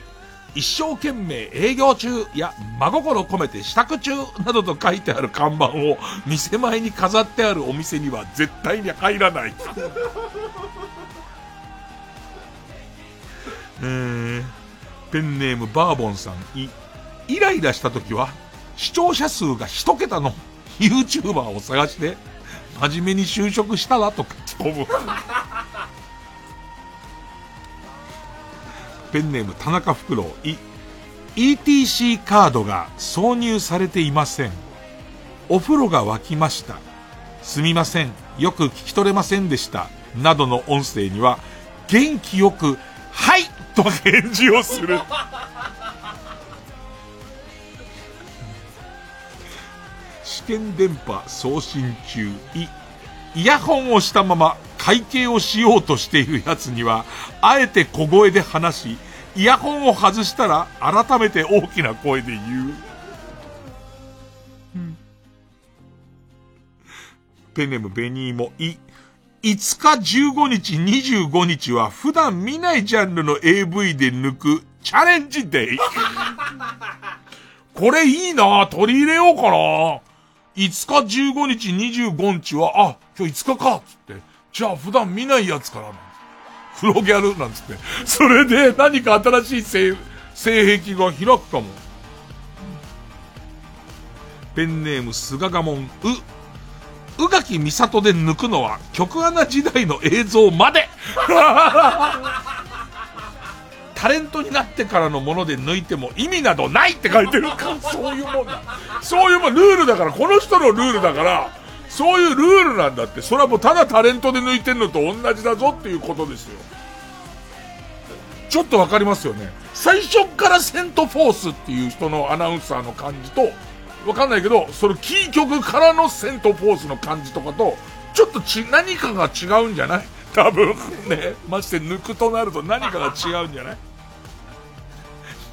一生懸命営業中や真心込めて支度中などと書いてある看板を店前に飾ってあるお店には絶対に入らない。えー、ペンネームバーボンさん。い、イライラした時は視聴者数が一桁の YouTuber を探して真面目に就職したらと書き込む。ペンネーム田中フクロウ。い、ETC カードが挿入されていません。お風呂が沸きました。すみません。よく聞き取れませんでした。などの音声には、元気よく、はいと返事をする。試験電波送信中、い、イヤホンをしたまま会計をしようとしている奴には、あえて小声で話し、イヤホンを外したら改めて大きな声で言う。ペンネームベニーモ、い、5日15日25日は普段見ないジャンルの AV で抜くチャレンジデイ。これいいな取り入れようかな5日15日25日は、あ、今日5日かっつって。じゃあ普段見ないやつからな。フロギャルなんつって。それで何か新しい性、性癖が開くかも。ペンネーム菅賀門、う、宇垣美里で抜くのは曲穴時代の映像まで タレントになってからのもので抜いても意味などないって書いてるか。そういうもんだ。そういうもん、ルールだから、この人のルールだから、そういうルールなんだって。それはもうただタレントで抜いてんのと同じだぞっていうことですよ。ちょっとわかりますよね。最初からセントフォースっていう人のアナウンサーの感じと、わかんないけど、そのキー局からのセントフォースの感じとかと、ちょっとち、何かが違うんじゃない？多分。ね。まして抜くとなると何かが違うんじゃない？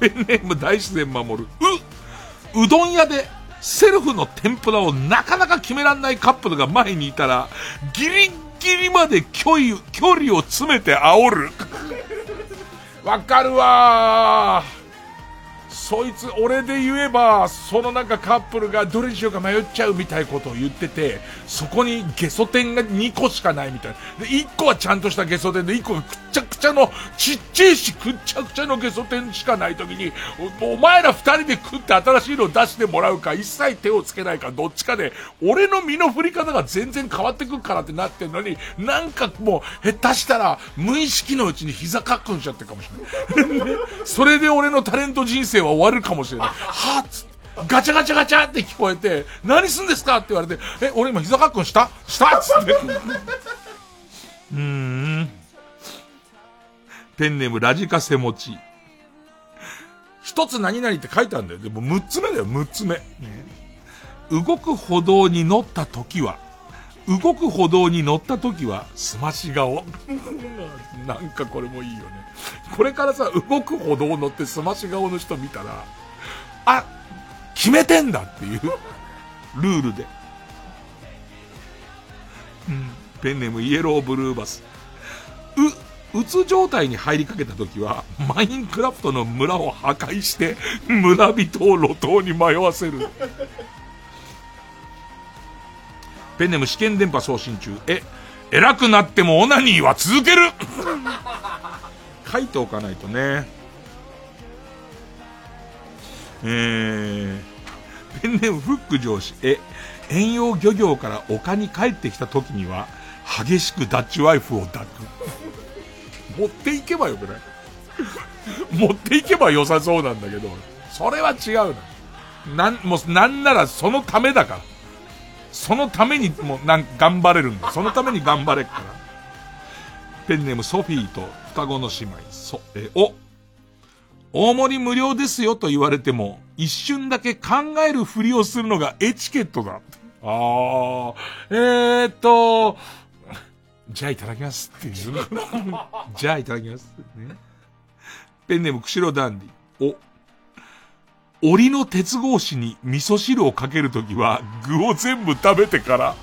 ペンネーム大自然守る。う、うどん屋でセルフの天ぷらをなかなか決めらんないカップルが前にいたら、ギリギリまで距離、距離を詰めて煽る。わかるわー。そいつ、俺で言えば、そのなんかカップルがどれにしようか迷っちゃうみたいなことを言ってて、そこにゲソ天が2個しかないみたいな。で、1個はちゃんとしたゲソ天で、1個がくっちゃくちゃの、ちっちゃいし、くっちゃくちゃのゲソ天しかないときに、おお前ら2人で食って新しいのを出してもらうか、一切手をつけないか、どっちかで、俺の身の振り方が全然変わってくるからってなってんのに、なんかもう、下手したら、無意識のうちに膝かっくんしちゃってるかもしれない。それで俺のタレント人生は終わるかもしれない。はっつって。ガチャガチャガチャって聞こえて、何すんですかって言われて、え、俺今膝かっくんした？した？っつって。うーん。ペンネームラジカセ持ち。一つ何々って書いてあるんだよ。でも6つ目だよ、6つ目。動く歩道に乗った時は、動く歩道に乗った時は、すまし顔。なんかこれもいいよね。これからさ、動く歩道を乗ってすまし顔の人見たら、あ、決めてんだっていう、ルールで。うん。ペンネームイエローブルーバス。う、うつ状態に入りかけた時は、マインクラフトの村を破壊して、村人を路頭に迷わせる。ペンネーム試験電波送信中。え、偉くなってもオナニーは続ける書いておかないとね。えー、ペンネームフック上司。え、遠洋漁業から丘に帰ってきた時には、激しくダッチワイフを抱く。持っていけばよくない？持っていけば良さそうなんだけど、それは違うな。なん、もう、なんならそのためだから。そのためにもう、なん、頑張れるんだ。そのために頑張れっから。ペンネームソフィーと双子の姉妹。そ、え、お、大盛り無料ですよと言われても、一瞬だけ考えるふりをするのがエチケットだ。あー、えーっと、じゃあいただきますっていう。じゃあいただきます。ね。ペンネーム釧路ダンディ。お、檻の鉄格子に味噌汁をかけるときは、具を全部食べてから。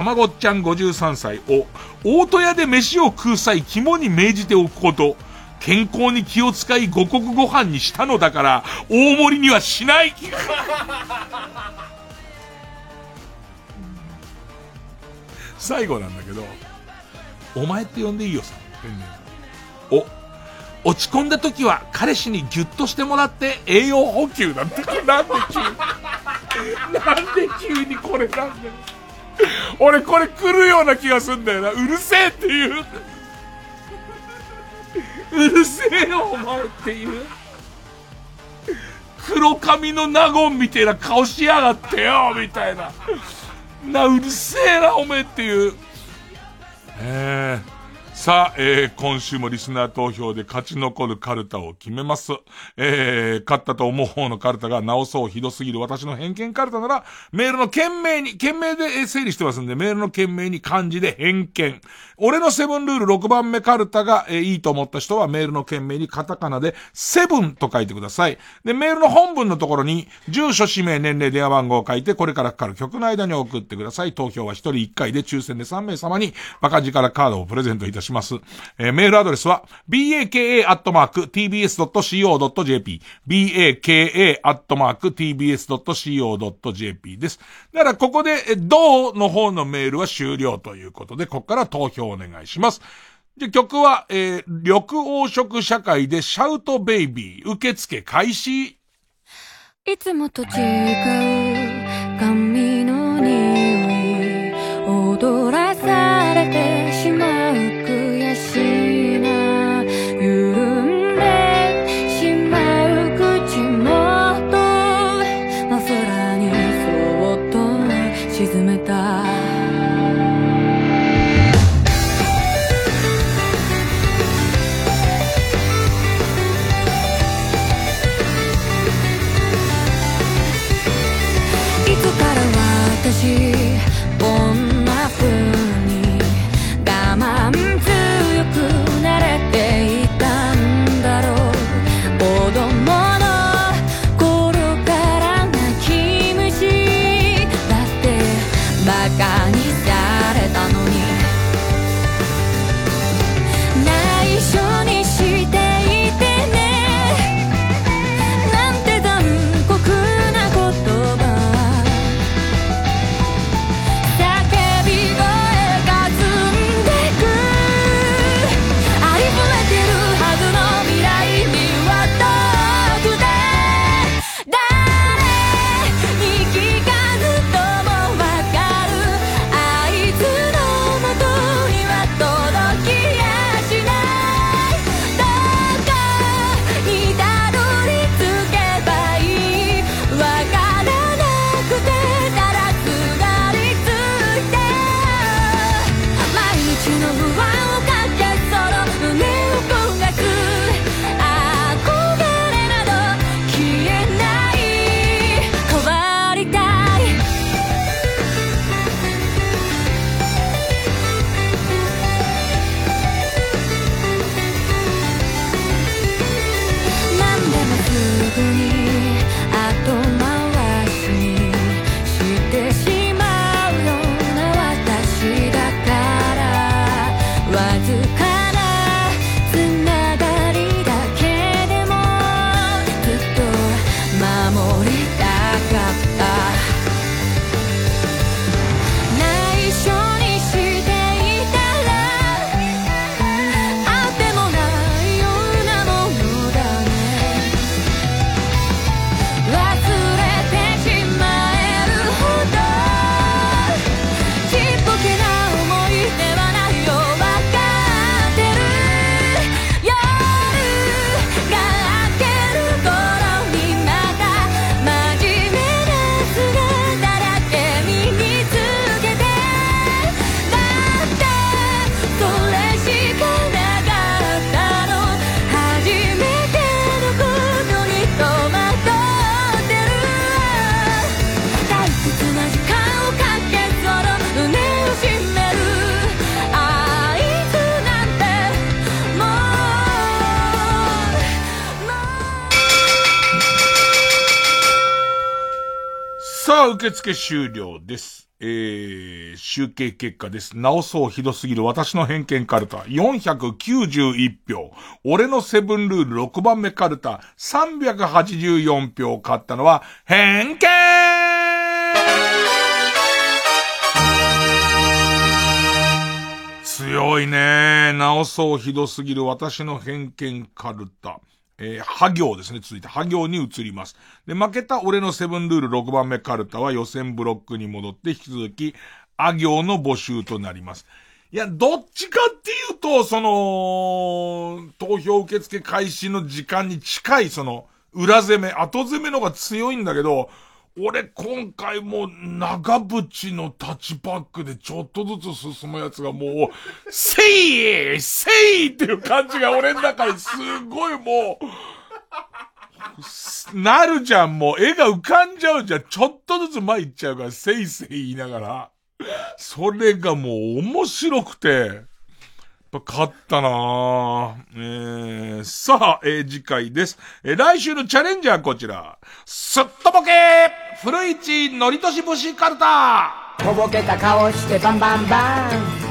たまごっちゃん53歳を、大戸屋で飯を食う際肝に銘じておくこと。健康に気を使い五穀ご飯にしたのだから、大盛りにはしない最後なんだけど、お前って呼んでいいよさ、ペンネームお、落ち込んだ時は彼氏にギュッとしてもらって栄養補給なんて、なんで急に、なんで急にこれなんだよ。俺これ来るような気がすんだよな。うるせえっていう。うるせえよ、お前っていう。黒髪の納言みたいな顔しやがってよみたいな。な、うるせえな、おめえっていう。えーさあ、えー、今週もリスナー投票で勝ち残るカルタを決めます。えー、勝ったと思う方のカルタが直そうひどすぎる私の偏見カルタなら、メールの件名に、件名で整理してますんで、メールの件名に漢字で偏見。俺のセブンルール6番目カルタが、えーいいと思った人はメールの件名にカタカナでセブンと書いてください。で、メールの本文のところに、住所、氏名、年齢、電話番号を書いて、これからかかる曲の間に送ってください。投票は1人1回で抽選で3名様に、バカ力カードをプレゼントいたします。えーメールアドレスは、baka.tbs.co.jp、baka.tbs.co.jp です。だから、ここで、どうの方のメールは終了ということで、ここから投票お願いします。で、曲は、えー緑黄色社会でシャウトベイビー、受付開始。いつもと違う髪の匂い踊らさ受付終了です。えー、集計結果です。直そうひどすぎる私の偏見カルタ。491票。俺のセブンルール6番目カルタ。384票勝ったのは、偏見強いね。直そうひどすぎる私の偏見カルタ。えー、破行ですね。続いて、破行に移ります。で、負けた俺のセブンルール6番目カルタは予選ブロックに戻って引き続き、あ行の募集となります。いや、どっちかっていうと、その、投票受付開始の時間に近い、その、裏攻め、後攻めのが強いんだけど、俺今回も長渕のタッチパックでちょっとずつ進むやつがもう、せいせいっていう感じが俺の中にすごいもう、なるじゃん、もう絵が浮かんじゃうじゃん。ちょっとずつ前行っちゃうから、せいせい言いながら。それがもう面白くて、ぱ勝ったな。えー、さあ、えー、次回です。えー、来週のチャレンジャーこちら。すっとぼけ古市のりとし節カルタとぼけた顔してバンバンバン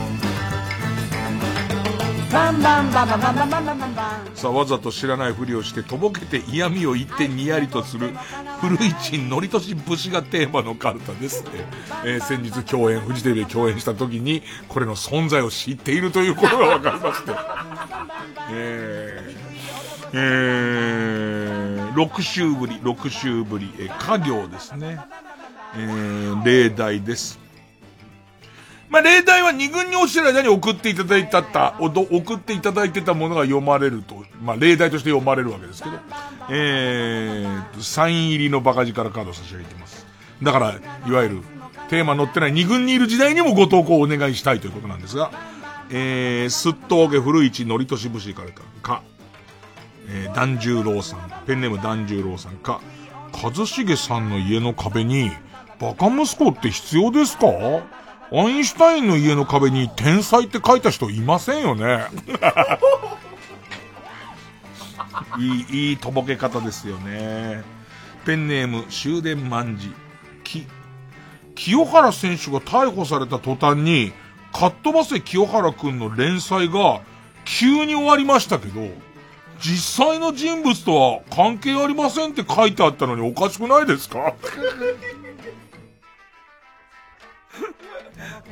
バンバンバンバンバンバンバンバンバンバンさあ、わざと知らないふりをして、とぼけて嫌味を言ってにやりとする、古市のりとし節がテーマのカルタです。えー先日共演、フジテレビで共演した時に、これの存在を知っているということが分かりまして。えー、えー、6週ぶり、6週ぶり、えー、家業ですね。えー、例題です。まあ、例題は二軍に落ちてる間に送っていただいたった、送っていただいてたものが読まれると、まあ、例題として読まれるわけですけど、えー、サイン入りのバカ力カード差し上げてます。だから、いわゆる、テーマ載ってない二軍にいる時代にもご投稿をお願いしたいということなんですが、えー、すっとおけ古市のりとし節からか、えー、團十郎さん、ペンネーム團十郎さんか、一茂さんの家の壁に、バカ息子って必要ですか？アインシュタインの家の壁に天才って書いた人いませんよね。いい、いいとぼけ方ですよね。ペンネーム終電万事。き、清原選手が逮捕された途端に、かっ飛ばせ清原くんの連載が急に終わりましたけど、実際の人物とは関係ありませんって書いてあったのにおかしくないですか？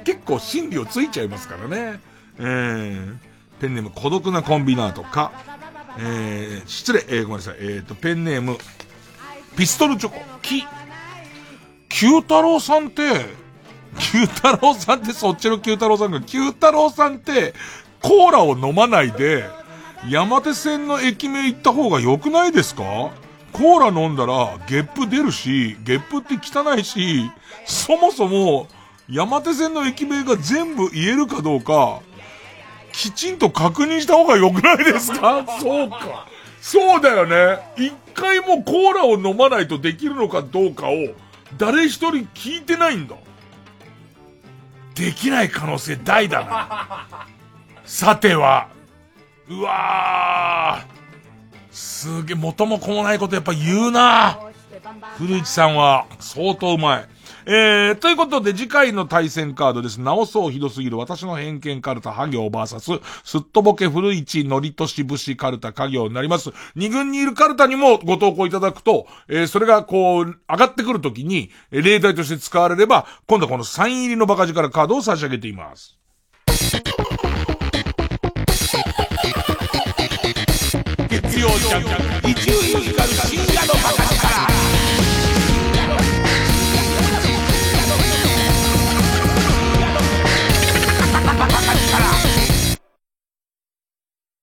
結構心理をついちゃいますからね。えー、ペンネーム孤独なコンビナートか、えー、失礼、えー、ごめんなさい、えーと、ペンネーム、ピストルチョコ、き、九太郎さんって、九太郎さんってそっちの九太郎さんが、九太郎さんって、コーラを飲まないで、山手線の駅名行った方が良くないですか？コーラ飲んだら、ゲップ出るし、ゲップって汚いし、そもそも、山手線の駅名が全部言えるかどうか、きちんと確認した方が良くないですか？そうか。そうだよね。一回もコーラを飲まないとできるのかどうかを、誰一人聞いてないんだ。できない可能性大だな。さては、うわー。すげえ、元も子もないことやっぱ言うな古市さんは相当うまい。えー、ということで次回の対戦カードです。直そうひどすぎる私の偏見カルタ、ハ行バーサス、すっとぼけ古市のりとし節カルタ、家業になります。二軍にいるカルタにもご投稿いただくと、えー、それがこう、上がってくるときに、例題として使われれば、今度はこのサイン入りのバカ力カードを差し上げています。月曜ジャンク、伊集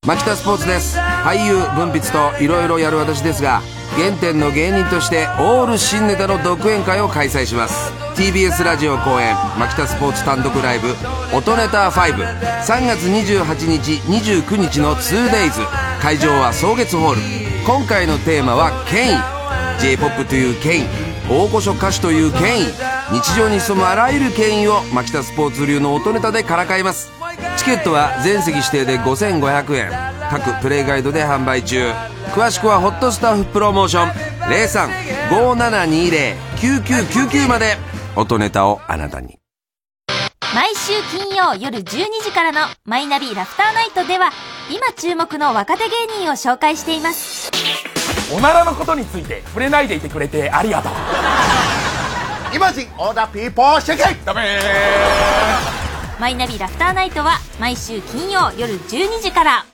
牧田スポーツです。俳優文筆といろいろやる私ですが原点の芸人としてオール新ネタの独演会を開催します。TBS ラジオ公演牧田スポーツ単独ライブ「音ネタ53月28日29日の 2days 会場は草月ホール。今回のテーマは権威 j p o p という権威大御所歌手という権威日常に潜むあらゆる権威を牧田スポーツ流の音ネタでからかいます。チケットは全席指定で5500円。各プレイガイドで販売中。詳しくはホットスタッフプロモーション。0357209999まで。音ネタをあなたに。毎週金曜夜12時からのマイナビラフターナイトでは今注目の若手芸人を紹介しています。おならのことについて触れないでいてくれてありがとう。イマジンオーダーピー。ポーシェケダメマイナビラフターナイトは毎週金曜夜12時から。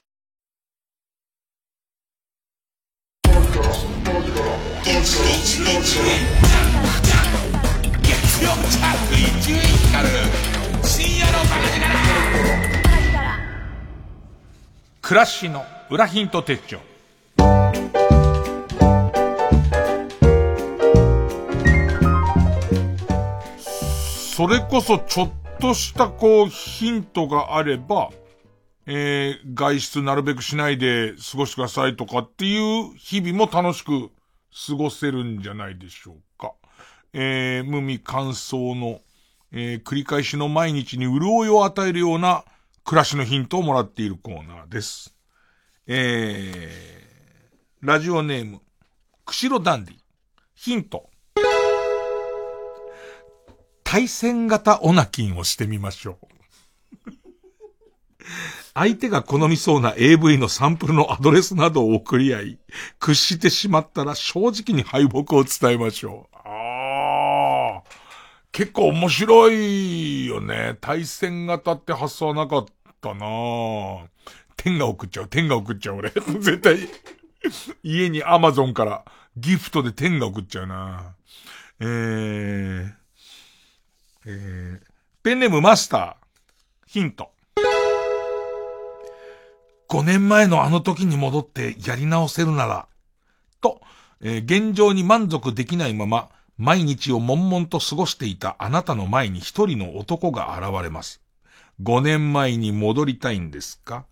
暮らしの裏ヒント手帳それこそちょっととしたこう、ヒントがあれば、えー、外出なるべくしないで過ごしてくださいとかっていう日々も楽しく過ごせるんじゃないでしょうか。えー、無味乾燥の、えー、繰り返しの毎日に潤いを与えるような暮らしのヒントをもらっているコーナーです。えー、ラジオネーム、釧路ダンディ。ヒント。対戦型オナキンをしてみましょう。相手が好みそうな AV のサンプルのアドレスなどを送り合い、屈してしまったら正直に敗北を伝えましょう。ああ。結構面白いよね。対戦型って発想はなかったな天が送っちゃう、天が送っちゃう俺。絶対、家にアマゾンからギフトで天が送っちゃうなえー、えー、ペンネームマスター。ヒント。5年前のあの時に戻ってやり直せるなら、と、えー、現状に満足できないまま、毎日を悶々と過ごしていたあなたの前に一人の男が現れます。5年前に戻りたいんですか？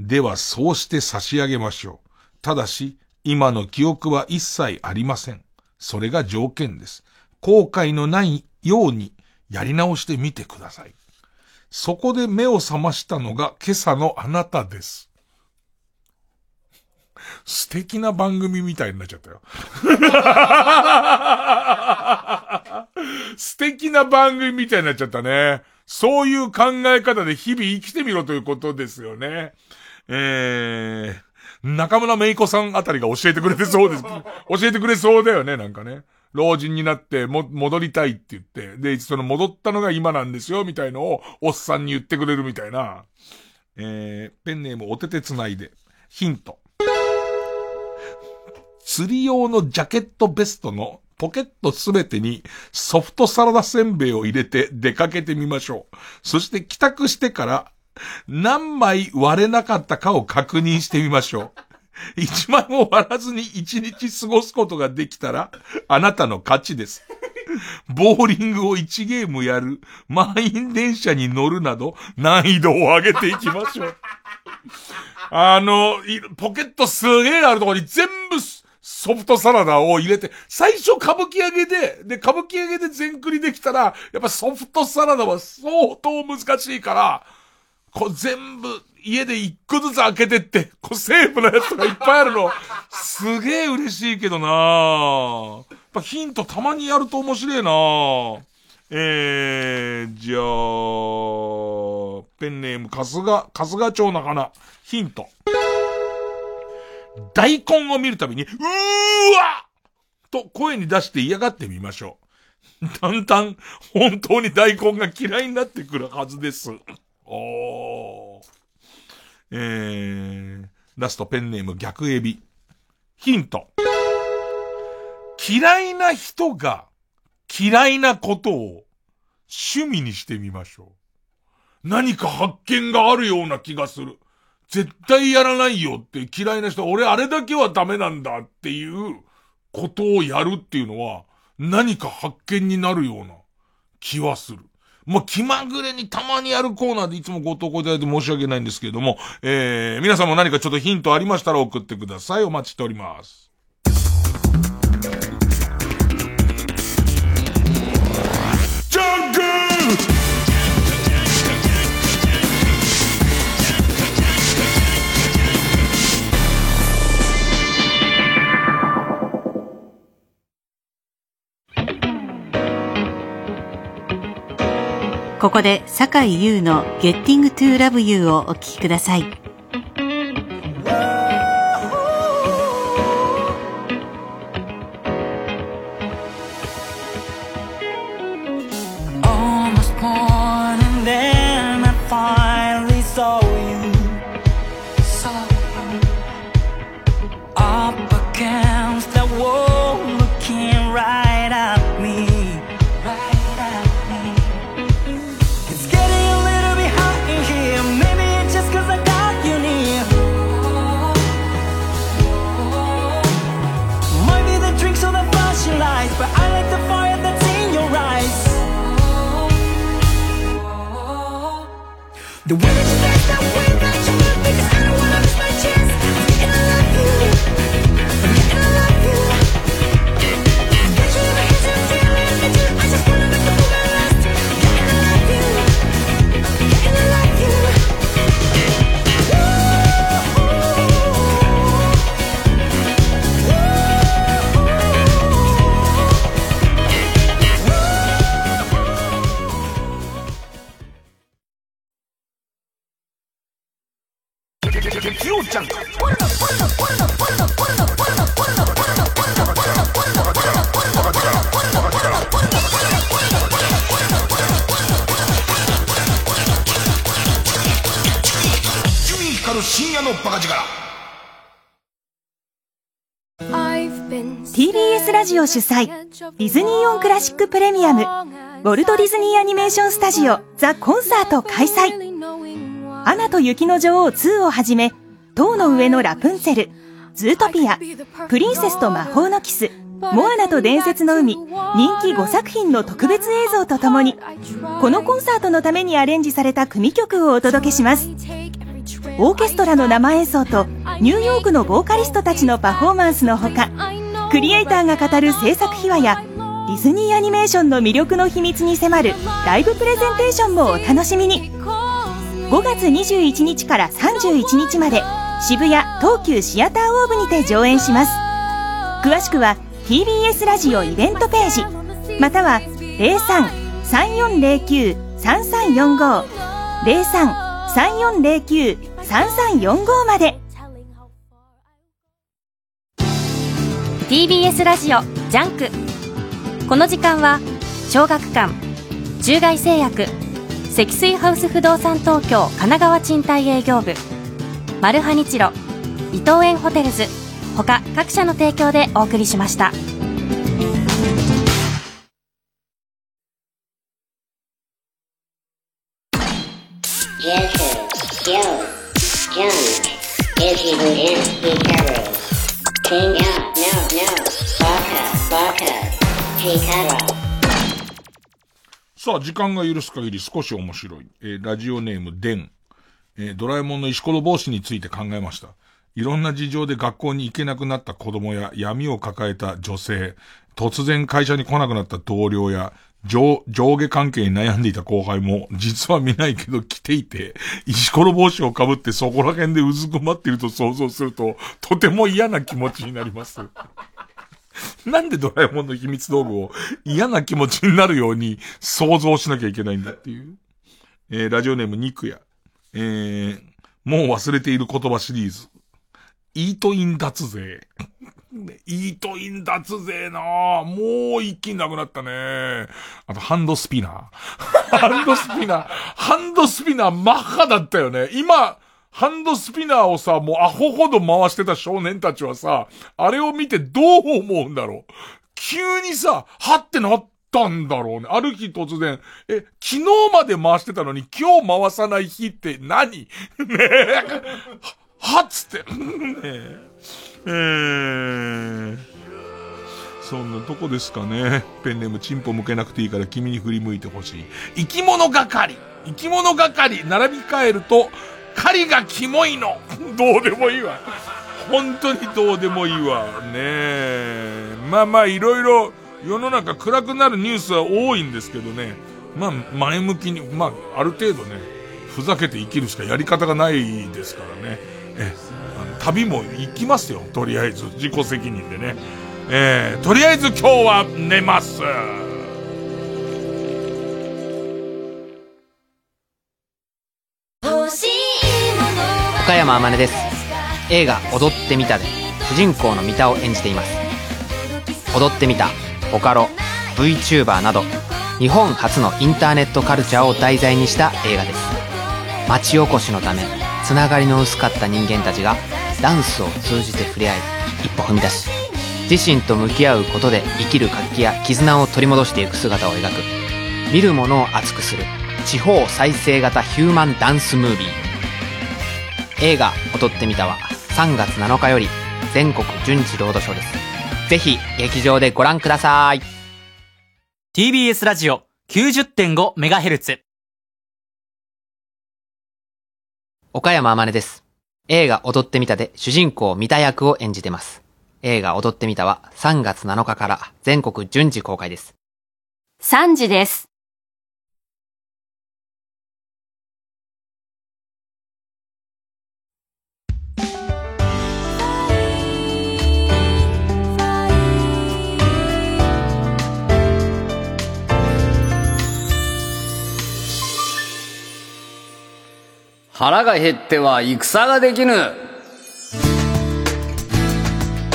ではそうして差し上げましょう。ただし、今の記憶は一切ありません。それが条件です。後悔のないようにやり直してみてください。そこで目を覚ましたのが今朝のあなたです。素敵な番組みたいになっちゃったよ。素敵な番組みたいになっちゃったね。そういう考え方で日々生きてみろということですよね。えー、中村芽衣子さんあたりが教えてくれてそうです。教えてくれそうだよね、なんかね。老人になっても、戻りたいって言って。で、その戻ったのが今なんですよ、みたいのを、おっさんに言ってくれるみたいな。えー、ペンネームお手手つないで。ヒント。釣り用のジャケットベストのポケットすべてにソフトサラダせんべいを入れて出かけてみましょう。そして帰宅してから何枚割れなかったかを確認してみましょう。一枚も割らずに一日過ごすことができたら、あなたの勝ちです。ボーリングを1ゲームやる、満員電車に乗るなど、難易度を上げていきましょう。あの、ポケットすげえあるところに全部ソフトサラダを入れて、最初歌舞伎揚げで、で、歌舞伎揚げで全クリできたら、やっぱソフトサラダは相当難しいから、こう全部家で一個ずつ開けてって、こうセーフなやつがいっぱいあるの、すげえ嬉しいけどなやっぱヒントたまにやると面白いなえー、じゃあ、ペンネーム、かすが、かすが町の花。ヒント。大根を見るたびに、うーわと声に出して嫌がってみましょう。だんだん本当に大根が嫌いになってくるはずです。おー。えー、ラストペンネーム逆エビ。ヒント。嫌いな人が嫌いなことを趣味にしてみましょう。何か発見があるような気がする。絶対やらないよって嫌いな人、俺あれだけはダメなんだっていうことをやるっていうのは何か発見になるような気はする。もう気まぐれにたまにやるコーナーでいつもご投稿いただいて申し訳ないんですけれども、えー、皆さんも何かちょっとヒントありましたら送ってください。お待ちしております。ここで酒井優の Getting to Love You をお聴きください。シックプレミアムウォルト・ディズニー・アニメーション・スタジオザ・コンサート開催。アナと雪の女王2をはじめ塔の上のラプンツェルズートピアプリンセスと魔法のキスモアナと伝説の海人気5作品の特別映像とともにこのコンサートのためにアレンジされた組曲をお届けします。オーケストラの生演奏とニューヨークのボーカリストたちのパフォーマンスのほかクリエイターが語る制作秘話やディズニーアニメーションの魅力の秘密に迫るライブプレゼンテーションもお楽しみに。5月21日から31日まで渋谷東急シアターオーブにて上演します。詳しくは TBS ラジオイベントページまたは03-3409-3345 03-3409-3345まで。TBS ラジオ JUNK。この時間は小学館中外製薬積水ハウス不動産東京神奈川賃貸営業部マルハニチロ伊藤園ホテルズ他各社の提供でお送りしました。時間が許す限り少し面白い。えーラジオネーム、デン。えードラえもんの石ころ帽子について考えました。いろんな事情で学校に行けなくなった子供や闇を抱えた女性、突然会社に来なくなった同僚や、上、上下関係に悩んでいた後輩も、実は見ないけど来ていて、石ころ帽子をかぶってそこら辺でうずくまっていると想像すると、とても嫌な気持ちになります。なんでドラえもんの秘密道具を嫌な気持ちになるように想像しなきゃいけないんだっていう。えーラジオネームニクヤ。えー、もう忘れている言葉シリーズ。イートイン脱税。イートイン脱税なあもう一気になくなったね。あと、ハンドスピナー。ハンドスピナー。ハンドスピナーマッハだったよね。今、ハンドスピナーをさ、もうアホほど回してた少年たちはさ、あれを見てどう思うんだろう。急にさ、はってなったんだろうね。ある日突然、え、昨日まで回してたのに今日回さない日って何？ねえ。はっつって。ねえ。えーそんなとこですかね。ペンネームチンポ向けなくていいから君に振り向いてほしい。生き物係生き物係並び替えると、狩りがキモいのどうでもいいわ。本当にどうでもいいわ。ねえ。まあまあいろいろ世の中暗くなるニュースは多いんですけどね。まあ前向きに、まあある程度ね、ふざけて生きるしかやり方がないですからね。え、あの旅も行きますよ。とりあえず。自己責任でね。えー、とりあえず今日は寝ます。山天音です。映画「踊ってみた」で主人公の三田を演じています。踊ってみたボカロ VTuber など日本初のインターネットカルチャーを題材にした映画です。町おこしのためつながりの薄かった人間たちがダンスを通じて触れ合い一歩踏み出し自身と向き合うことで生きる活気や絆を取り戻していく姿を描く。見る者を熱くする地方再生型ヒューマンダンスムービー。映画「踊ってみた」は3月7日より全国順次ロードショーです。ぜひ劇場でご覧ください。TBS ラジオ 90.5MHz 岡山天音です。映画踊ってみたで主人公三田役を演じてます。映画踊ってみたは3月7日から全国順次公開です。3時です。腹が減っては戦ができぬ。